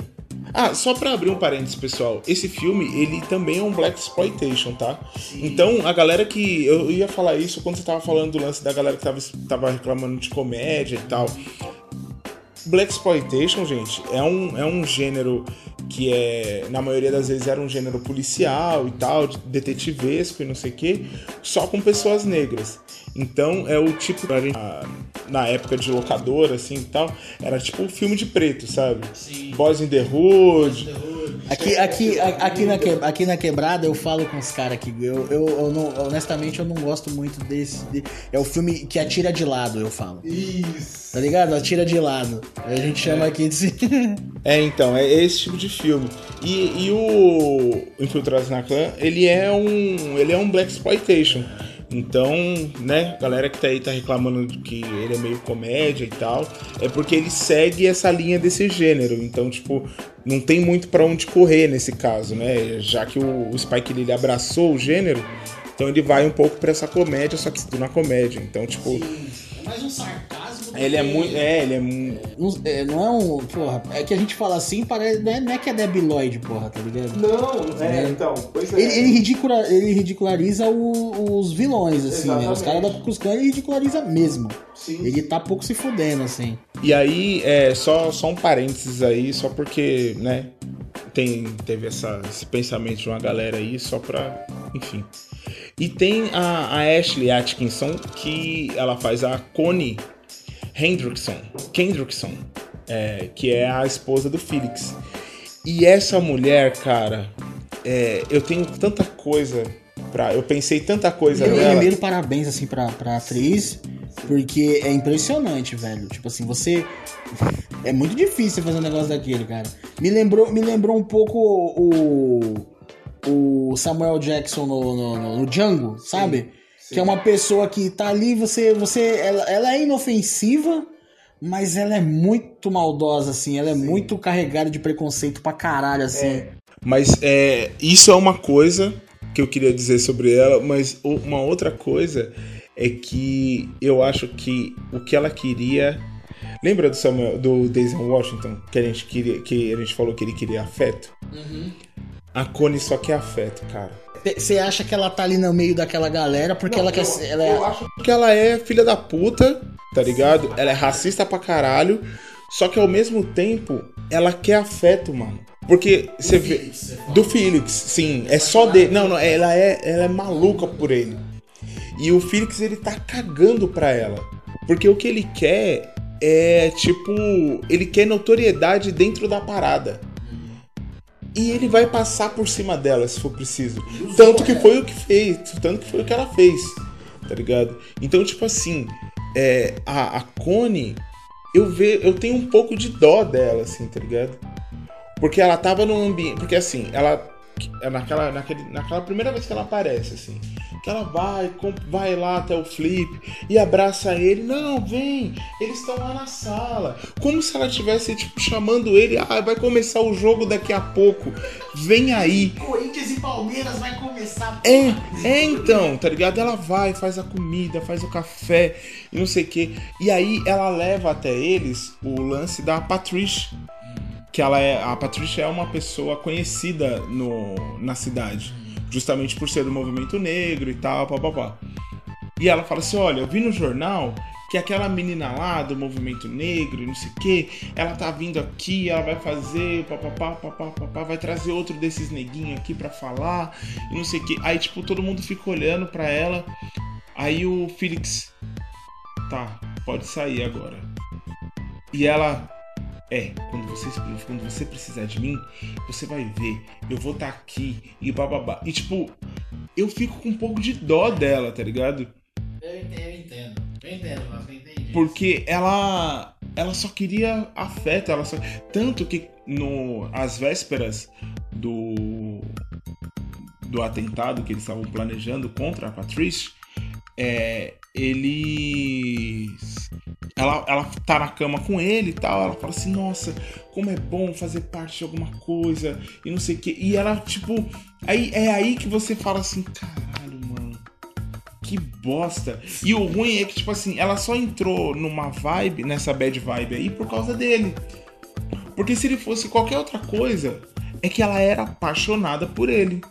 Ah, só pra abrir um parênteses, pessoal, esse filme, ele também é um Black Exploitation, tá? Então, a galera que. Eu ia falar isso quando você tava falando do lance da galera que tava, tava reclamando de comédia e tal. Black Exploitation, gente, é um, é um gênero que é, na maioria das vezes, era um gênero policial e tal, de- detetivesco e não sei o quê, só com pessoas negras. Então é o tipo, gente, ah, na época de locadora, assim e tal, era tipo um filme de preto, sabe? Sim. Boys in the Hood. Aqui, aqui, aqui, na que- aqui na quebrada eu falo com os caras que eu, eu, eu não, honestamente eu não gosto muito desse. de- é o filme que atira de lado, eu falo. Isso. Tá ligado? Atira de lado. A gente chama aqui de. *laughs* É, então, é esse tipo de filme. E, e o Infiltrados na Clã, ele é um. ele é um Black Exploitation. Então, né, galera que tá aí tá reclamando que ele é meio comédia e tal, é porque ele segue essa linha desse gênero. Então, tipo, não tem muito pra onde correr nesse caso, né? Já que o, o Spike Lee abraçou o gênero, então ele vai um pouco pra essa comédia, só que tudo na comédia. Então, tipo, É mais um sarcasmo. do ele é muito. É, ele é muito. Não, é, não é um. Porra, é que a gente fala assim, parece. Não é, não é que é Lloyd, porra, tá ligado? Não, é, então, pois é. Ele, ele, ridicula- ele ridiculariza o- os vilões, assim, né? Os Exatamente. caras da Ku Klux Klan ele ridiculariza mesmo. Sim. Ele tá pouco se fudendo, assim. E aí, é, só, só um parênteses aí, só porque, né, tem, teve essa, esse pensamento de uma galera aí, só pra. Enfim. E tem a, a Ashley Atkinson, que ela faz a Connie Hendrickson, Kendrickson, é, que é a esposa do Felix. E essa mulher, cara, é, eu tenho tanta coisa pra. Eu pensei tanta coisa Eu, nela. primeiro, parabéns, assim, pra, pra atriz, porque é impressionante, velho. Tipo assim, você. *laughs* É muito difícil fazer um negócio daquele, cara. Me lembrou, me lembrou um pouco o, o Samuel Jackson no, no, no- Django, sabe? Que é uma pessoa que tá ali, você. você ela, ela é inofensiva, mas ela é muito maldosa, assim. Ela é muito carregada de preconceito pra caralho, assim. Mas é, isso é uma coisa que eu queria dizer sobre ela, mas uma outra coisa é que eu acho que o que ela queria. Lembra do Samuel, do Denzel Washington? Que a gente queria, que a gente falou que ele queria afeto? A Connie só quer afeto, cara. Você acha que ela tá ali no meio daquela galera porque ela quer ser. Ela é... Eu acho que ela é filha da puta, tá ligado? Ela é racista pra caralho. Só que ao mesmo tempo, ela quer afeto, mano. Porque você vê. Felix. Do Felix, sim. É só dele. Não, não, ela é, ela é maluca por ele. E o Felix, ele tá cagando pra ela. Porque o que ele quer é, tipo. Ele quer notoriedade dentro da parada. E ele vai passar por cima dela, se for preciso. Tanto que foi o que fez. Tanto que foi o que ela fez. Tá ligado? Então, tipo assim. É, a, a Connie. Eu, ve, eu tenho um pouco de dó dela, assim, tá ligado? Porque ela tava num ambiente. Porque assim, ela. Naquela, naquele, naquela primeira vez que ela aparece, assim. Que ela vai, vai lá até o Flip e abraça ele. Não, vem, eles estão lá na sala. Como se ela estivesse, tipo, chamando ele. Ah, vai começar o jogo daqui a pouco. Vem aí. Corinthians e Palmeiras vai começar. É, é então, tá ligado? Ela vai, faz a comida, faz o café e não sei o que. E aí ela leva até eles o lance da Patricia. Que ela é. A Patricia é uma pessoa conhecida no, na cidade. Justamente por ser do movimento negro e tal, papapá. E ela fala assim: olha, eu vi no jornal que aquela menina lá do movimento negro não sei o que, ela tá vindo aqui, ela vai fazer papapá, papapá, vai trazer outro desses neguinhos aqui pra falar e não sei o que. Aí, tipo, todo mundo fica olhando pra ela. Aí o Felix, tá, pode sair agora. E ela, é, quando você, quando você precisar de mim, você vai ver, eu vou estar aqui e bababá. E tipo, eu fico com um pouco de dó dela, tá ligado? Eu entendo, eu entendo. Eu entendo, mas eu entendi. Porque ela ela só queria afeto, ela só tanto que no às vésperas do do atentado que eles estavam planejando contra a Patrice, é, eles ela, ela tá na cama com ele e tal, ela fala assim, nossa, como é bom fazer parte de alguma coisa e não sei o que. E ela, tipo, aí é aí que você fala assim, caralho, mano. Que bosta. E o ruim é que, tipo assim, ela só entrou numa vibe, nessa bad vibe aí, por causa dele. Porque se ele fosse qualquer outra coisa, é que ela era apaixonada por ele.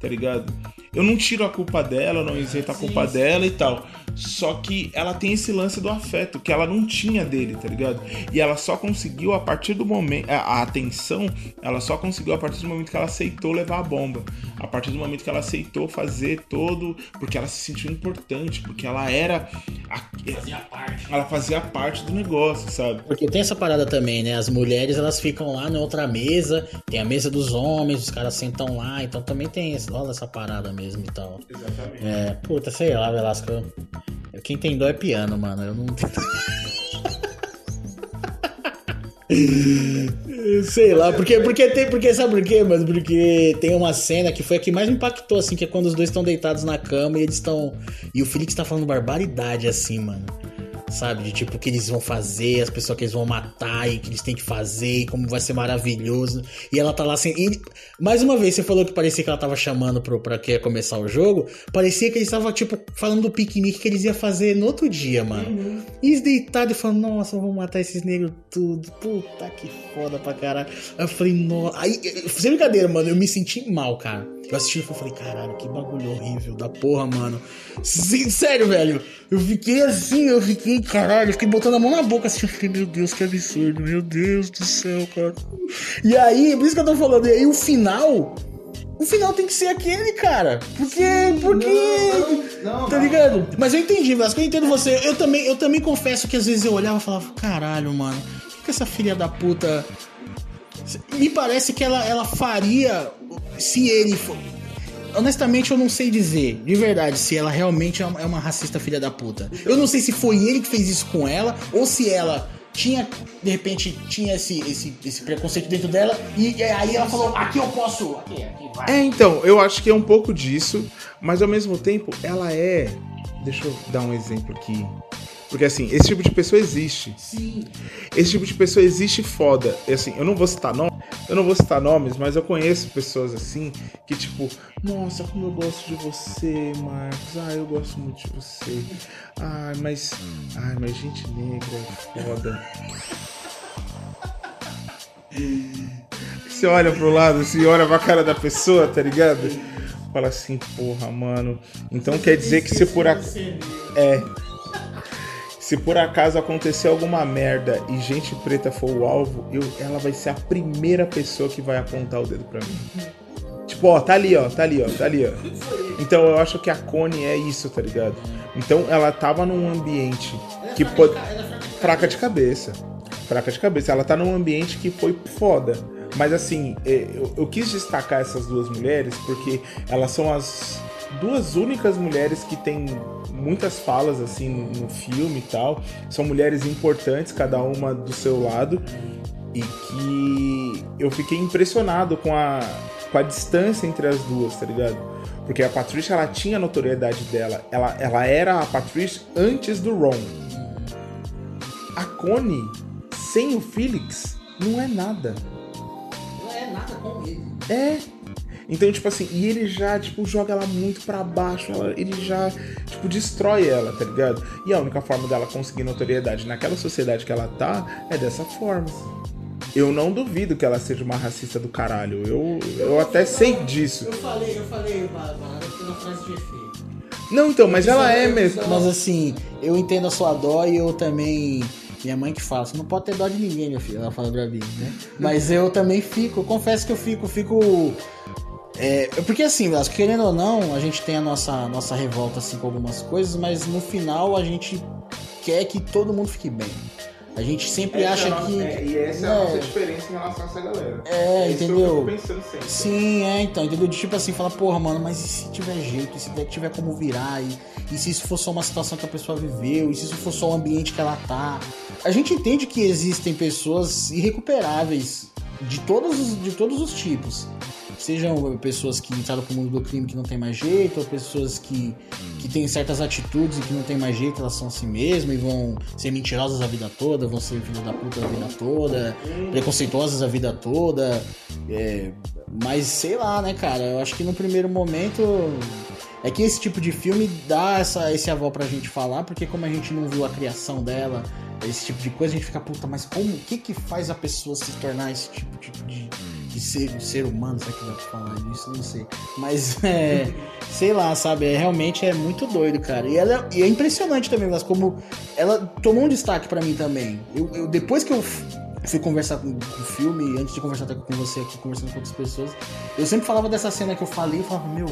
Tá ligado? Eu não tiro a culpa dela, eu não isento a culpa dela e tal. Só que ela tem esse lance do afeto, que ela não tinha dele, tá ligado? E ela só conseguiu a partir do momento. A atenção, ela só conseguiu a partir do momento que ela aceitou levar a bomba. A partir do momento que ela aceitou fazer todo. Porque ela se sentiu importante, porque ela era. a- Fazia parte. ela fazia parte do negócio, sabe? Porque tem essa parada também, né? As mulheres elas ficam lá na outra mesa, tem a mesa dos homens, os caras sentam lá, então também tem esse, rola essa parada mesmo e tal. Exatamente. É, puta, sei lá, Velasco. Quem tem dó é piano, mano. Eu não. *laughs* Sei lá, porque, porque tem. Porque, sabe por quê, mano? Porque tem uma cena que foi a que mais me impactou, assim, que é quando os dois estão deitados na cama e eles estão. E o Felix tá falando barbaridade, assim, mano. Sabe? De tipo, o que eles vão fazer, as pessoas que eles vão matar e o que eles têm que fazer, e como vai ser maravilhoso. E ela tá lá assim. e- mais uma vez, você falou que parecia que ela tava chamando pro, pra que ia começar o jogo. Parecia que eles estavam, tipo, falando do piquenique que eles iam fazer no outro dia, mano. E eles deitados e falando, nossa, vamos matar esses negros tudo. Puta que foda pra caralho. Aí eu falei, nossa. Aí, sem brincadeira, mano, eu me senti mal, cara. Eu assisti e falei, caralho, que bagulho horrível da porra, mano. Sim, sério, velho. Eu fiquei assim, eu fiquei, caralho, eu fiquei botando a mão na boca assim. Eu fiquei, meu Deus, que absurdo, meu Deus do céu, cara. E aí, por isso que eu tô falando, e aí o final. O final tem que ser aquele, cara. Porque. porque. tá ligado? Mas eu entendi, Vasco, eu entendo você. Eu também, eu também confesso que às vezes eu olhava e falava, caralho, mano, o que, que essa filha da puta. Me parece que ela, ela faria se ele for. Honestamente, eu não sei dizer, de verdade, se ela realmente é uma, é uma racista filha da puta. Eu não sei se foi ele que fez isso com ela, ou se ela tinha, de repente, tinha esse, esse, esse preconceito dentro dela, e, e aí ela falou, aqui eu posso, aqui, aqui vai. É, então, eu acho que é um pouco disso, mas ao mesmo tempo ela é. Deixa eu dar um exemplo aqui. Porque assim, esse tipo de pessoa existe. Sim. Esse tipo de pessoa existe foda. E, assim, eu não vou citar nomes, eu não vou citar nomes, mas eu conheço pessoas assim que tipo, nossa, como eu gosto de você, Marcos. Ah, eu gosto muito de você. Ah, mas, ai, mas gente negra é foda. Você olha pro lado, assim, olha pra cara da pessoa, tá ligado? Fala assim, porra, mano. Então quer dizer que se por acaso. É. Se por acaso acontecer alguma merda e gente preta for o alvo, eu, ela vai ser a primeira pessoa que vai apontar o dedo pra mim. Tipo, ó, tá ali, ó, tá ali, ó, tá ali, ó. Então eu acho que a Connie é isso, tá ligado? Então ela tava num ambiente que pode. Fraca de cabeça. Fraca de cabeça. Ela tá num ambiente que foi foda. Mas assim, é, eu, eu quis destacar essas duas mulheres porque elas são as duas únicas mulheres que têm muitas falas assim no, filme e tal. São mulheres importantes, cada uma do seu lado. E que eu fiquei impressionado com a, com a distância entre as duas, tá ligado? Porque a Patricia, ela tinha a notoriedade dela. Ela, ela era a Patricia antes do Ron. A Connie, sem o Felix, não é nada. Não é nada com ele. É. Então, tipo assim, e ele já, tipo, joga ela muito pra baixo, ela- ele já, tipo, destrói ela, tá ligado? E a única forma dela conseguir notoriedade naquela sociedade que ela tá é dessa forma. Eu não duvido que ela seja uma racista do caralho. Eu, eu até sei disso. Eu falei, eu falei foi uma frase de efeito. Não, então, mas ela é mesmo. Mas assim, eu entendo a sua dó e eu também. Minha mãe que fala, você não pode ter dó de ninguém, meu filho. Ela fala pra mim, né? Mas eu também fico, confesso que eu fico, fico. É, porque assim, Vasco, querendo ou não, a gente tem a nossa, nossa revolta assim, com algumas coisas, mas no final a gente quer que todo mundo fique bem. A gente sempre acha que. e essa é a nossa diferença em relação a essa galera. É, entendeu? pensando sempre. Sim, é, então, entendeu? De tipo assim, falar, porra, mano, mas e se tiver jeito, e se tiver como virar, e, e se isso for só uma situação que a pessoa viveu, e se isso for só o ambiente que ela tá. A gente entende que existem pessoas irrecuperáveis de todos os, de todos os tipos. Sejam pessoas que entraram pro mundo do crime que não tem mais jeito, ou pessoas que, que têm certas atitudes e que não tem mais jeito, elas são assim mesmo e vão ser mentirosas a vida toda, vão ser filhos da puta a vida toda, preconceituosas a vida toda. É, mas sei lá, né, cara? Eu acho que no primeiro momento. É que esse tipo de filme dá essa, esse avó pra gente falar, porque como a gente não viu a criação dela, esse tipo de coisa, a gente fica, puta, mas como, o que que faz a pessoa se tornar esse tipo de, de, de ser, de ser humano? Será que pra falar disso? Não sei. Mas, *laughs* é, sei lá, sabe? É, realmente é muito doido, cara. E, ela, e é impressionante também, mas como ela tomou um destaque pra mim também. Eu, eu- depois que eu fui conversar com, o filme, antes de conversar até com você aqui, conversando com outras pessoas, eu sempre falava dessa cena que eu falei, eu falava, meu,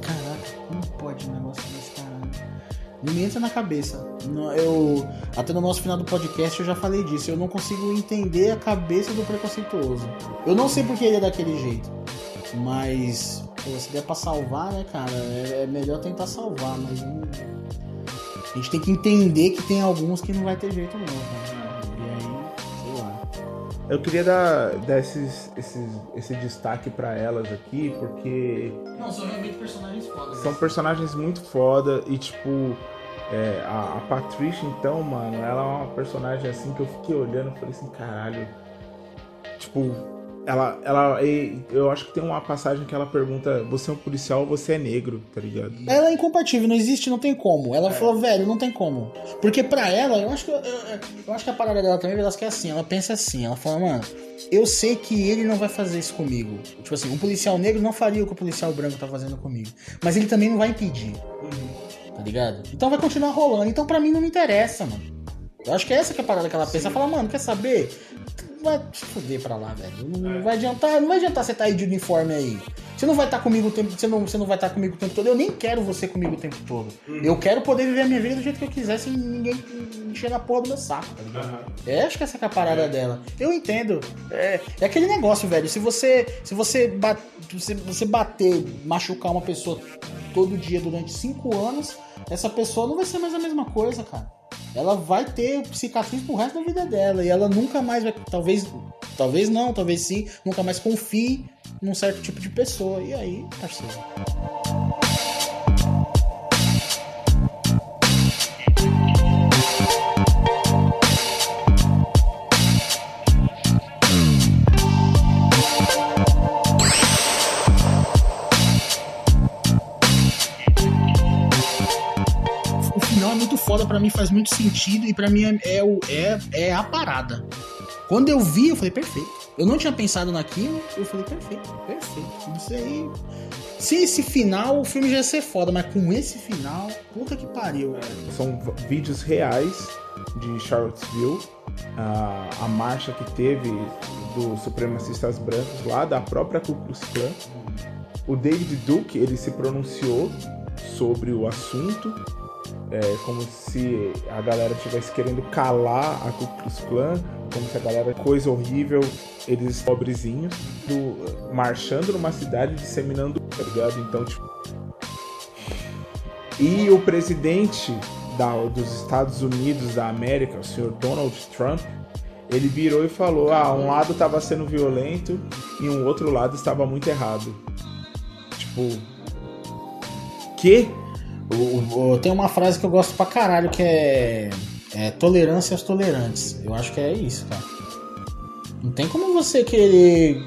caraca, como pode um negócio desse? Não me entra na cabeça. Não, Eu, até no nosso final do podcast eu já falei disso. Eu não consigo entender a cabeça do preconceituoso. Eu não sei porque ele é daquele jeito. Mas, pô, se der pra salvar, né, cara, é, é melhor tentar salvar, mas a gente tem que entender que tem alguns que não vai ter jeito não, cara. E aí, sei lá. Eu queria dar, dar esses, esses, esse destaque pra elas aqui, porque Não, são realmente personagens fodas. são personagens muito foda e tipo. É, a, a Patricia, então, mano, ela é uma personagem assim que eu fiquei olhando e falei assim, caralho. Tipo, ela, ela. Eu acho que tem uma passagem que ela pergunta: você é um policial ou você é negro, tá ligado? Ela é incompatível, não existe, não tem como. Ela falou, velho, não tem como. Porque pra ela, eu acho que, eu, eu- eu acho que a parada dela também, Velasco, é assim. Ela pensa assim, ela fala, mano, eu sei que ele não vai fazer isso comigo. Tipo assim, um policial negro não faria o que o policial branco tá fazendo comigo. Mas ele também não vai impedir. Tá ligado? Então vai continuar rolando. Então pra mim não me interessa, mano. Eu acho que é essa que é a parada que ela pensa. Ela fala, mano, quer saber? Vai se fuder pra lá, velho. Não, não vai adiantar, não vai adiantar você tá aí de uniforme aí. Você não vai estar comigo o tempo, você não, você não vai estar comigo o tempo todo. Eu nem quero você comigo o tempo todo. Eu quero poder viver a minha vida do jeito que eu quiser, sem ninguém encher na porra do meu saco, tá ligado? É, acho que essa é a parada dela. Eu entendo. É, é aquele negócio, velho. Se você, se você, ba- se você bater, machucar uma pessoa todo dia durante cinco anos, essa pessoa não vai ser mais a mesma coisa, cara. Ela vai ter cicatriz pro resto da vida dela. E ela nunca mais vai. Talvez. Talvez não, talvez sim. Nunca mais confie num certo tipo de pessoa. E aí, parceiro. Foda, pra mim faz muito sentido e pra mim é, é, é, é a parada. Quando eu vi, eu falei, perfeito. Eu não tinha pensado naquilo, eu falei, perfeito, perfeito. Isso aí. Se esse final, o filme já ia ser foda, mas com esse final, puta que pariu. São vídeos reais de Charlottesville, a, a marcha que teve dos supremacistas brancos lá, da própria Ku Klux Klan. O David Duke, ele se pronunciou sobre o assunto, é, como se a galera estivesse querendo calar a Ku Klux Klan, como se a galera, coisa horrível, eles pobrezinhos, do- marchando numa cidade, disseminando, tá ligado? Então, tipo, e o presidente da- dos Estados Unidos da América, o senhor Donald Trump, ele virou e falou: ah, um lado estava sendo violento e um outro lado estava muito errado. Tipo. Que? O- o- tem uma frase que eu gosto pra caralho que é, é tolerância aos tolerantes. Eu acho que é isso, cara. Não tem como você querer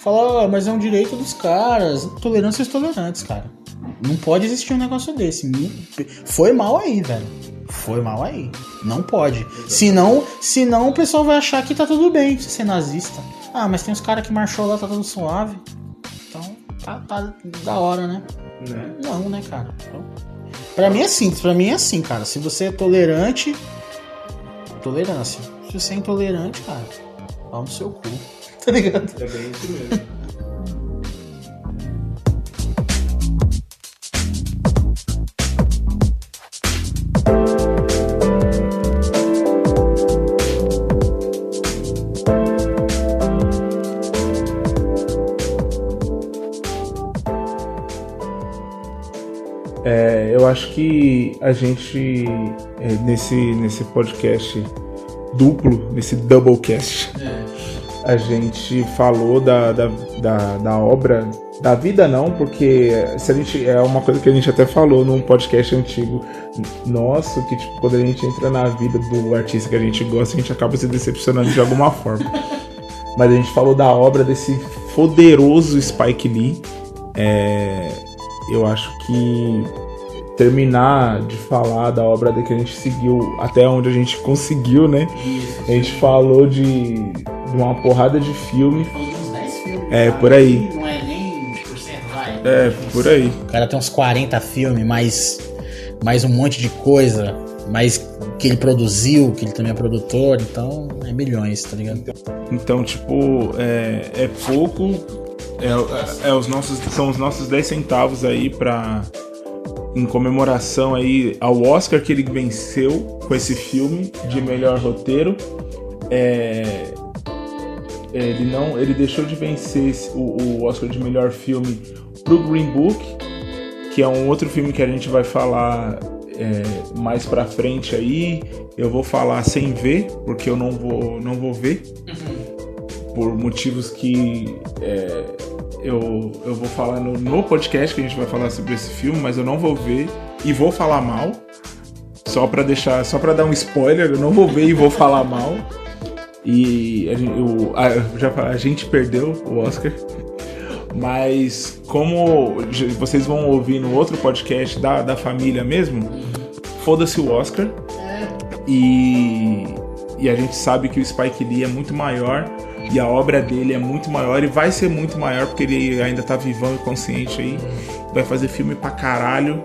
falar, "Ah, mas é um direito dos caras. Tolerância aos tolerantes, cara. Não pode existir um negócio desse. Foi mal aí, velho. Foi mal aí. Não pode. Senão, senão o pessoal vai achar que tá tudo bem ser nazista. Ah, mas tem uns caras que marchou lá, tá tudo suave. Então, tá, tá da hora, né? Né? Não, né, cara? Então, pra mim é simples, pra mim é assim, cara. Se você é tolerante, tolerância. Se você é intolerante, cara, pau no seu cu. *laughs* Tá ligado? É bem isso mesmo. Que a gente, é, nesse, nesse podcast duplo, nesse doublecast, a gente falou da, da, da, da obra, da vida não, porque se a gente, é uma coisa que a gente até falou num podcast antigo nosso, que tipo, quando a gente entra na vida do artista que a gente gosta, a gente acaba se decepcionando de alguma *laughs* forma. Mas a gente falou da obra desse poderoso Spike Lee. É, eu acho que terminar de falar da obra que a gente seguiu até onde a gente conseguiu, né? A gente falou de, de uma porrada de filme. É, por aí. Não é nem por cento, vai. É, por aí. O cara tem uns 40 filmes, mais, mais um monte de coisa, mais que ele produziu, que ele também é produtor, então é milhões, tá ligado? Então, tipo, é, é pouco. É, é os nossos, são os nossos 10 centavos aí pra. Em comemoração aí ao Oscar que ele venceu com esse filme de melhor roteiro. É, ele não. Ele deixou de vencer o, o Oscar de melhor filme pro Green Book, que é um outro filme que a gente vai falar é, mais pra frente aí. Eu vou falar sem ver, porque eu não vou, não vou ver por motivos que é, eu, eu vou falar no, no podcast que a gente vai falar sobre esse filme, mas eu não vou ver e vou falar mal. Só pra deixar, só para dar um spoiler, eu não vou ver e vou falar mal. E a gente, eu- a, já, a gente perdeu o Oscar. Mas como vocês vão ouvir no outro podcast da, da família mesmo, foda-se o Oscar. E, e a gente sabe que o Spike Lee é muito maior e a obra dele é muito maior e vai ser muito maior porque ele ainda tá vivão e consciente aí. Vai fazer filme pra caralho.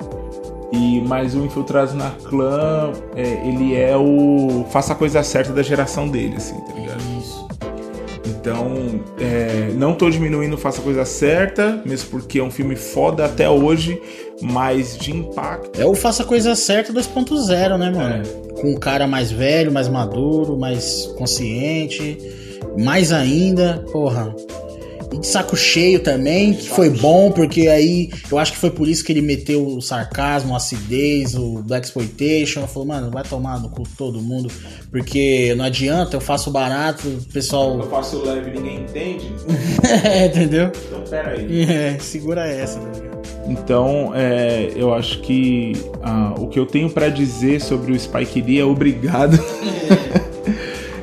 E mais o Infiltrados na Clã, é, ele é o faça a coisa certa da geração dele, assim, tá ligado? Então, é, não tô diminuindo Faça a Coisa Certa, mesmo porque é um filme foda até hoje, mas de impacto. É o Faça a Coisa Certa 2.0, né, mano? Com um cara mais velho, mais maduro, mais consciente, mais ainda, porra. E de saco cheio também, que foi bom, porque aí eu acho que foi por isso que ele meteu o sarcasmo, a acidez, o Black Exploitation. Falou, mano, vai tomar no cu todo mundo, porque não adianta, eu faço barato, o pessoal. faço leve e ninguém entende. *laughs* é, entendeu? Então peraí. É, segura essa, tá ligado? Então, é, eu acho que ah, o que eu tenho pra dizer sobre o Spike Lee é obrigado.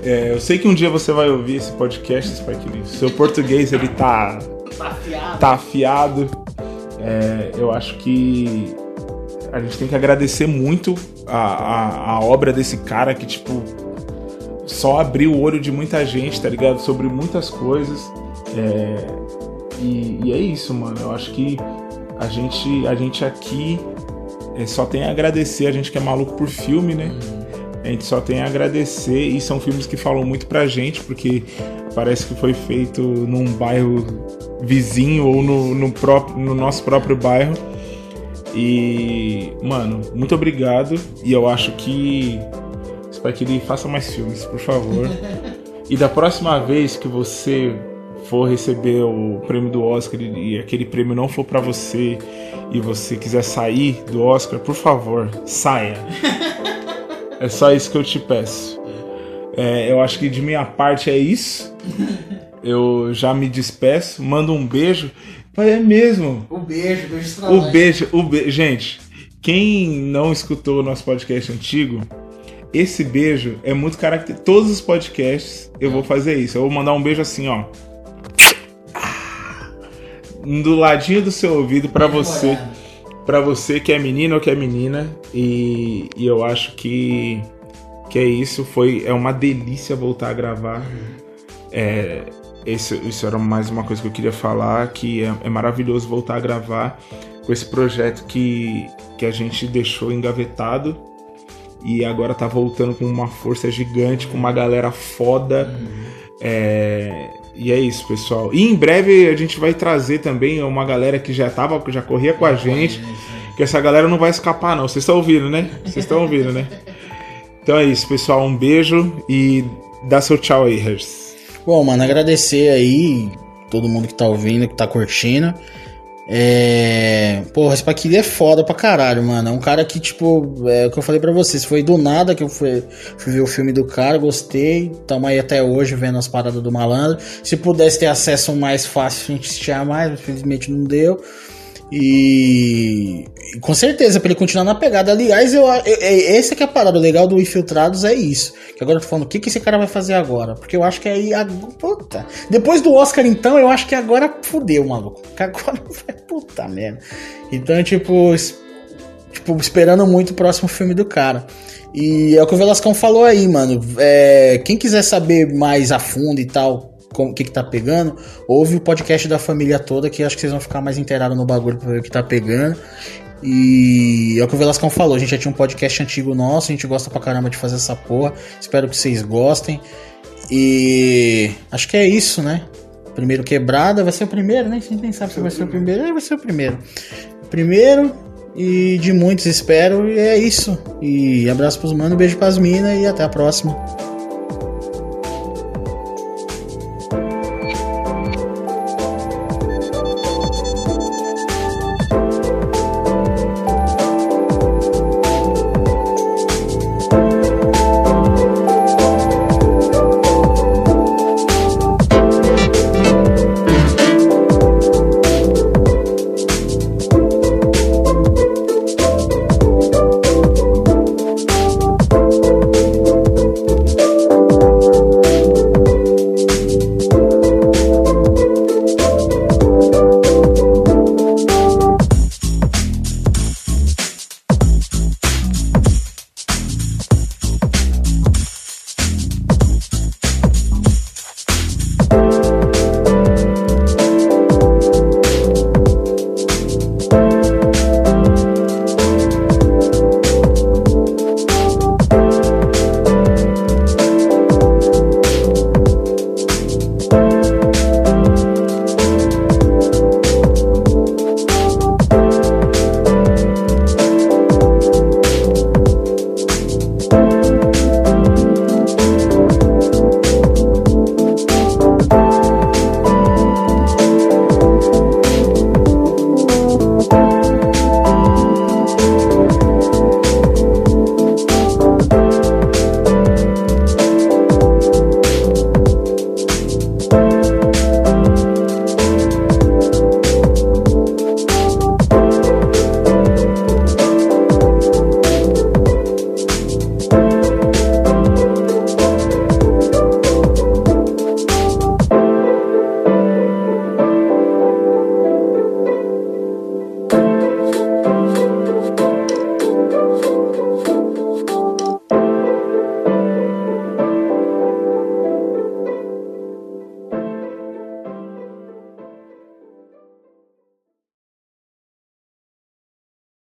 É, eu sei que um dia você vai ouvir esse podcast, Spike Lee. Seu português ele tá Tá afiado. tá afiado. É, eu acho que a gente tem que agradecer muito a, a, a obra desse cara que, tipo, só abriu o olho de muita gente, tá ligado? Sobre muitas coisas. É, e, e é isso, mano. Eu acho que a gente, a gente aqui é, só tem a agradecer, a gente que é maluco por filme, né? A gente só tem a agradecer e são filmes que falam muito pra gente, porque parece que foi feito num bairro vizinho ou no, no, próprio, no nosso próprio bairro. E, mano, muito obrigado. E eu acho que Spike Lee faça mais filmes, por favor. *laughs* e da próxima vez que você for receber o prêmio do Oscar e e aquele prêmio não for pra você e você quiser sair do Oscar, por favor, saia. *laughs* É só isso que eu te peço. É, eu acho que de minha parte é isso. Eu já me despeço, mando um beijo. É mesmo. O beijo, beijo O beijo, o be... gente, quem não escutou o nosso podcast antigo, esse beijo é muito característico. Todos os podcasts eu vou fazer isso. Eu vou mandar um beijo assim, ó. Do ladinho do seu ouvido pra você, Pra você que é menino ou que é menina e, e eu acho que que é isso. Foi é uma delícia voltar a gravar. É, esse, isso era mais uma coisa que eu queria falar, que é, é maravilhoso voltar a gravar com esse projeto que, que a gente deixou engavetado e agora tá voltando com uma força gigante, com uma galera foda. É, e é isso, pessoal. E em breve a gente vai trazer também uma galera que já tava, que já corria com a gente. Que essa galera não vai escapar, não. Vocês estão ouvindo, né? Vocês estão ouvindo, né? *laughs* Então é isso, pessoal. Um beijo e dá seu tchau aí, Regis. Bom, mano, agradecer aí todo mundo que tá ouvindo, que tá curtindo. É. Porra, esse Lee é foda pra caralho, mano. É um cara que, tipo, é o que eu falei pra vocês. Foi do nada que eu fui, fui ver o filme do cara, gostei. Tamo aí até hoje vendo as paradas do malandro. Se pudesse ter acesso mais fácil, a gente assistia mais, mas infelizmente não deu. E, com certeza, pra ele continuar na pegada. Aliás, eu, eu, é- esse que é a parada o legal do Infiltrados é isso. Que agora eu tô falando, o que, que esse cara vai fazer agora? Porque eu acho que aí. a- Puta. Depois do Oscar, então, eu acho que agora fudeu, maluco. Que agora *laughs* vai. Puta merda. Então, tipo. Tipo, esperando muito o próximo filme do cara. E é o que o Velascão falou aí, mano. É, quem quiser saber mais a fundo e tal, o que, que tá pegando, ouve o podcast da família toda, que acho que vocês vão ficar mais inteirados no bagulho pra ver o que tá pegando. E é o que o Velascão falou, a gente já tinha um podcast antigo nosso, a gente gosta pra caramba de fazer essa porra. Espero que vocês gostem. E acho que é isso, né? Primeiro quebrada, vai ser o primeiro, né? A gente nem sabe se vai ser o primeiro. É, vai ser o primeiro. Primeiro e de muitos, espero. E é isso. E abraço pros manos, beijo pras minas e até a próxima.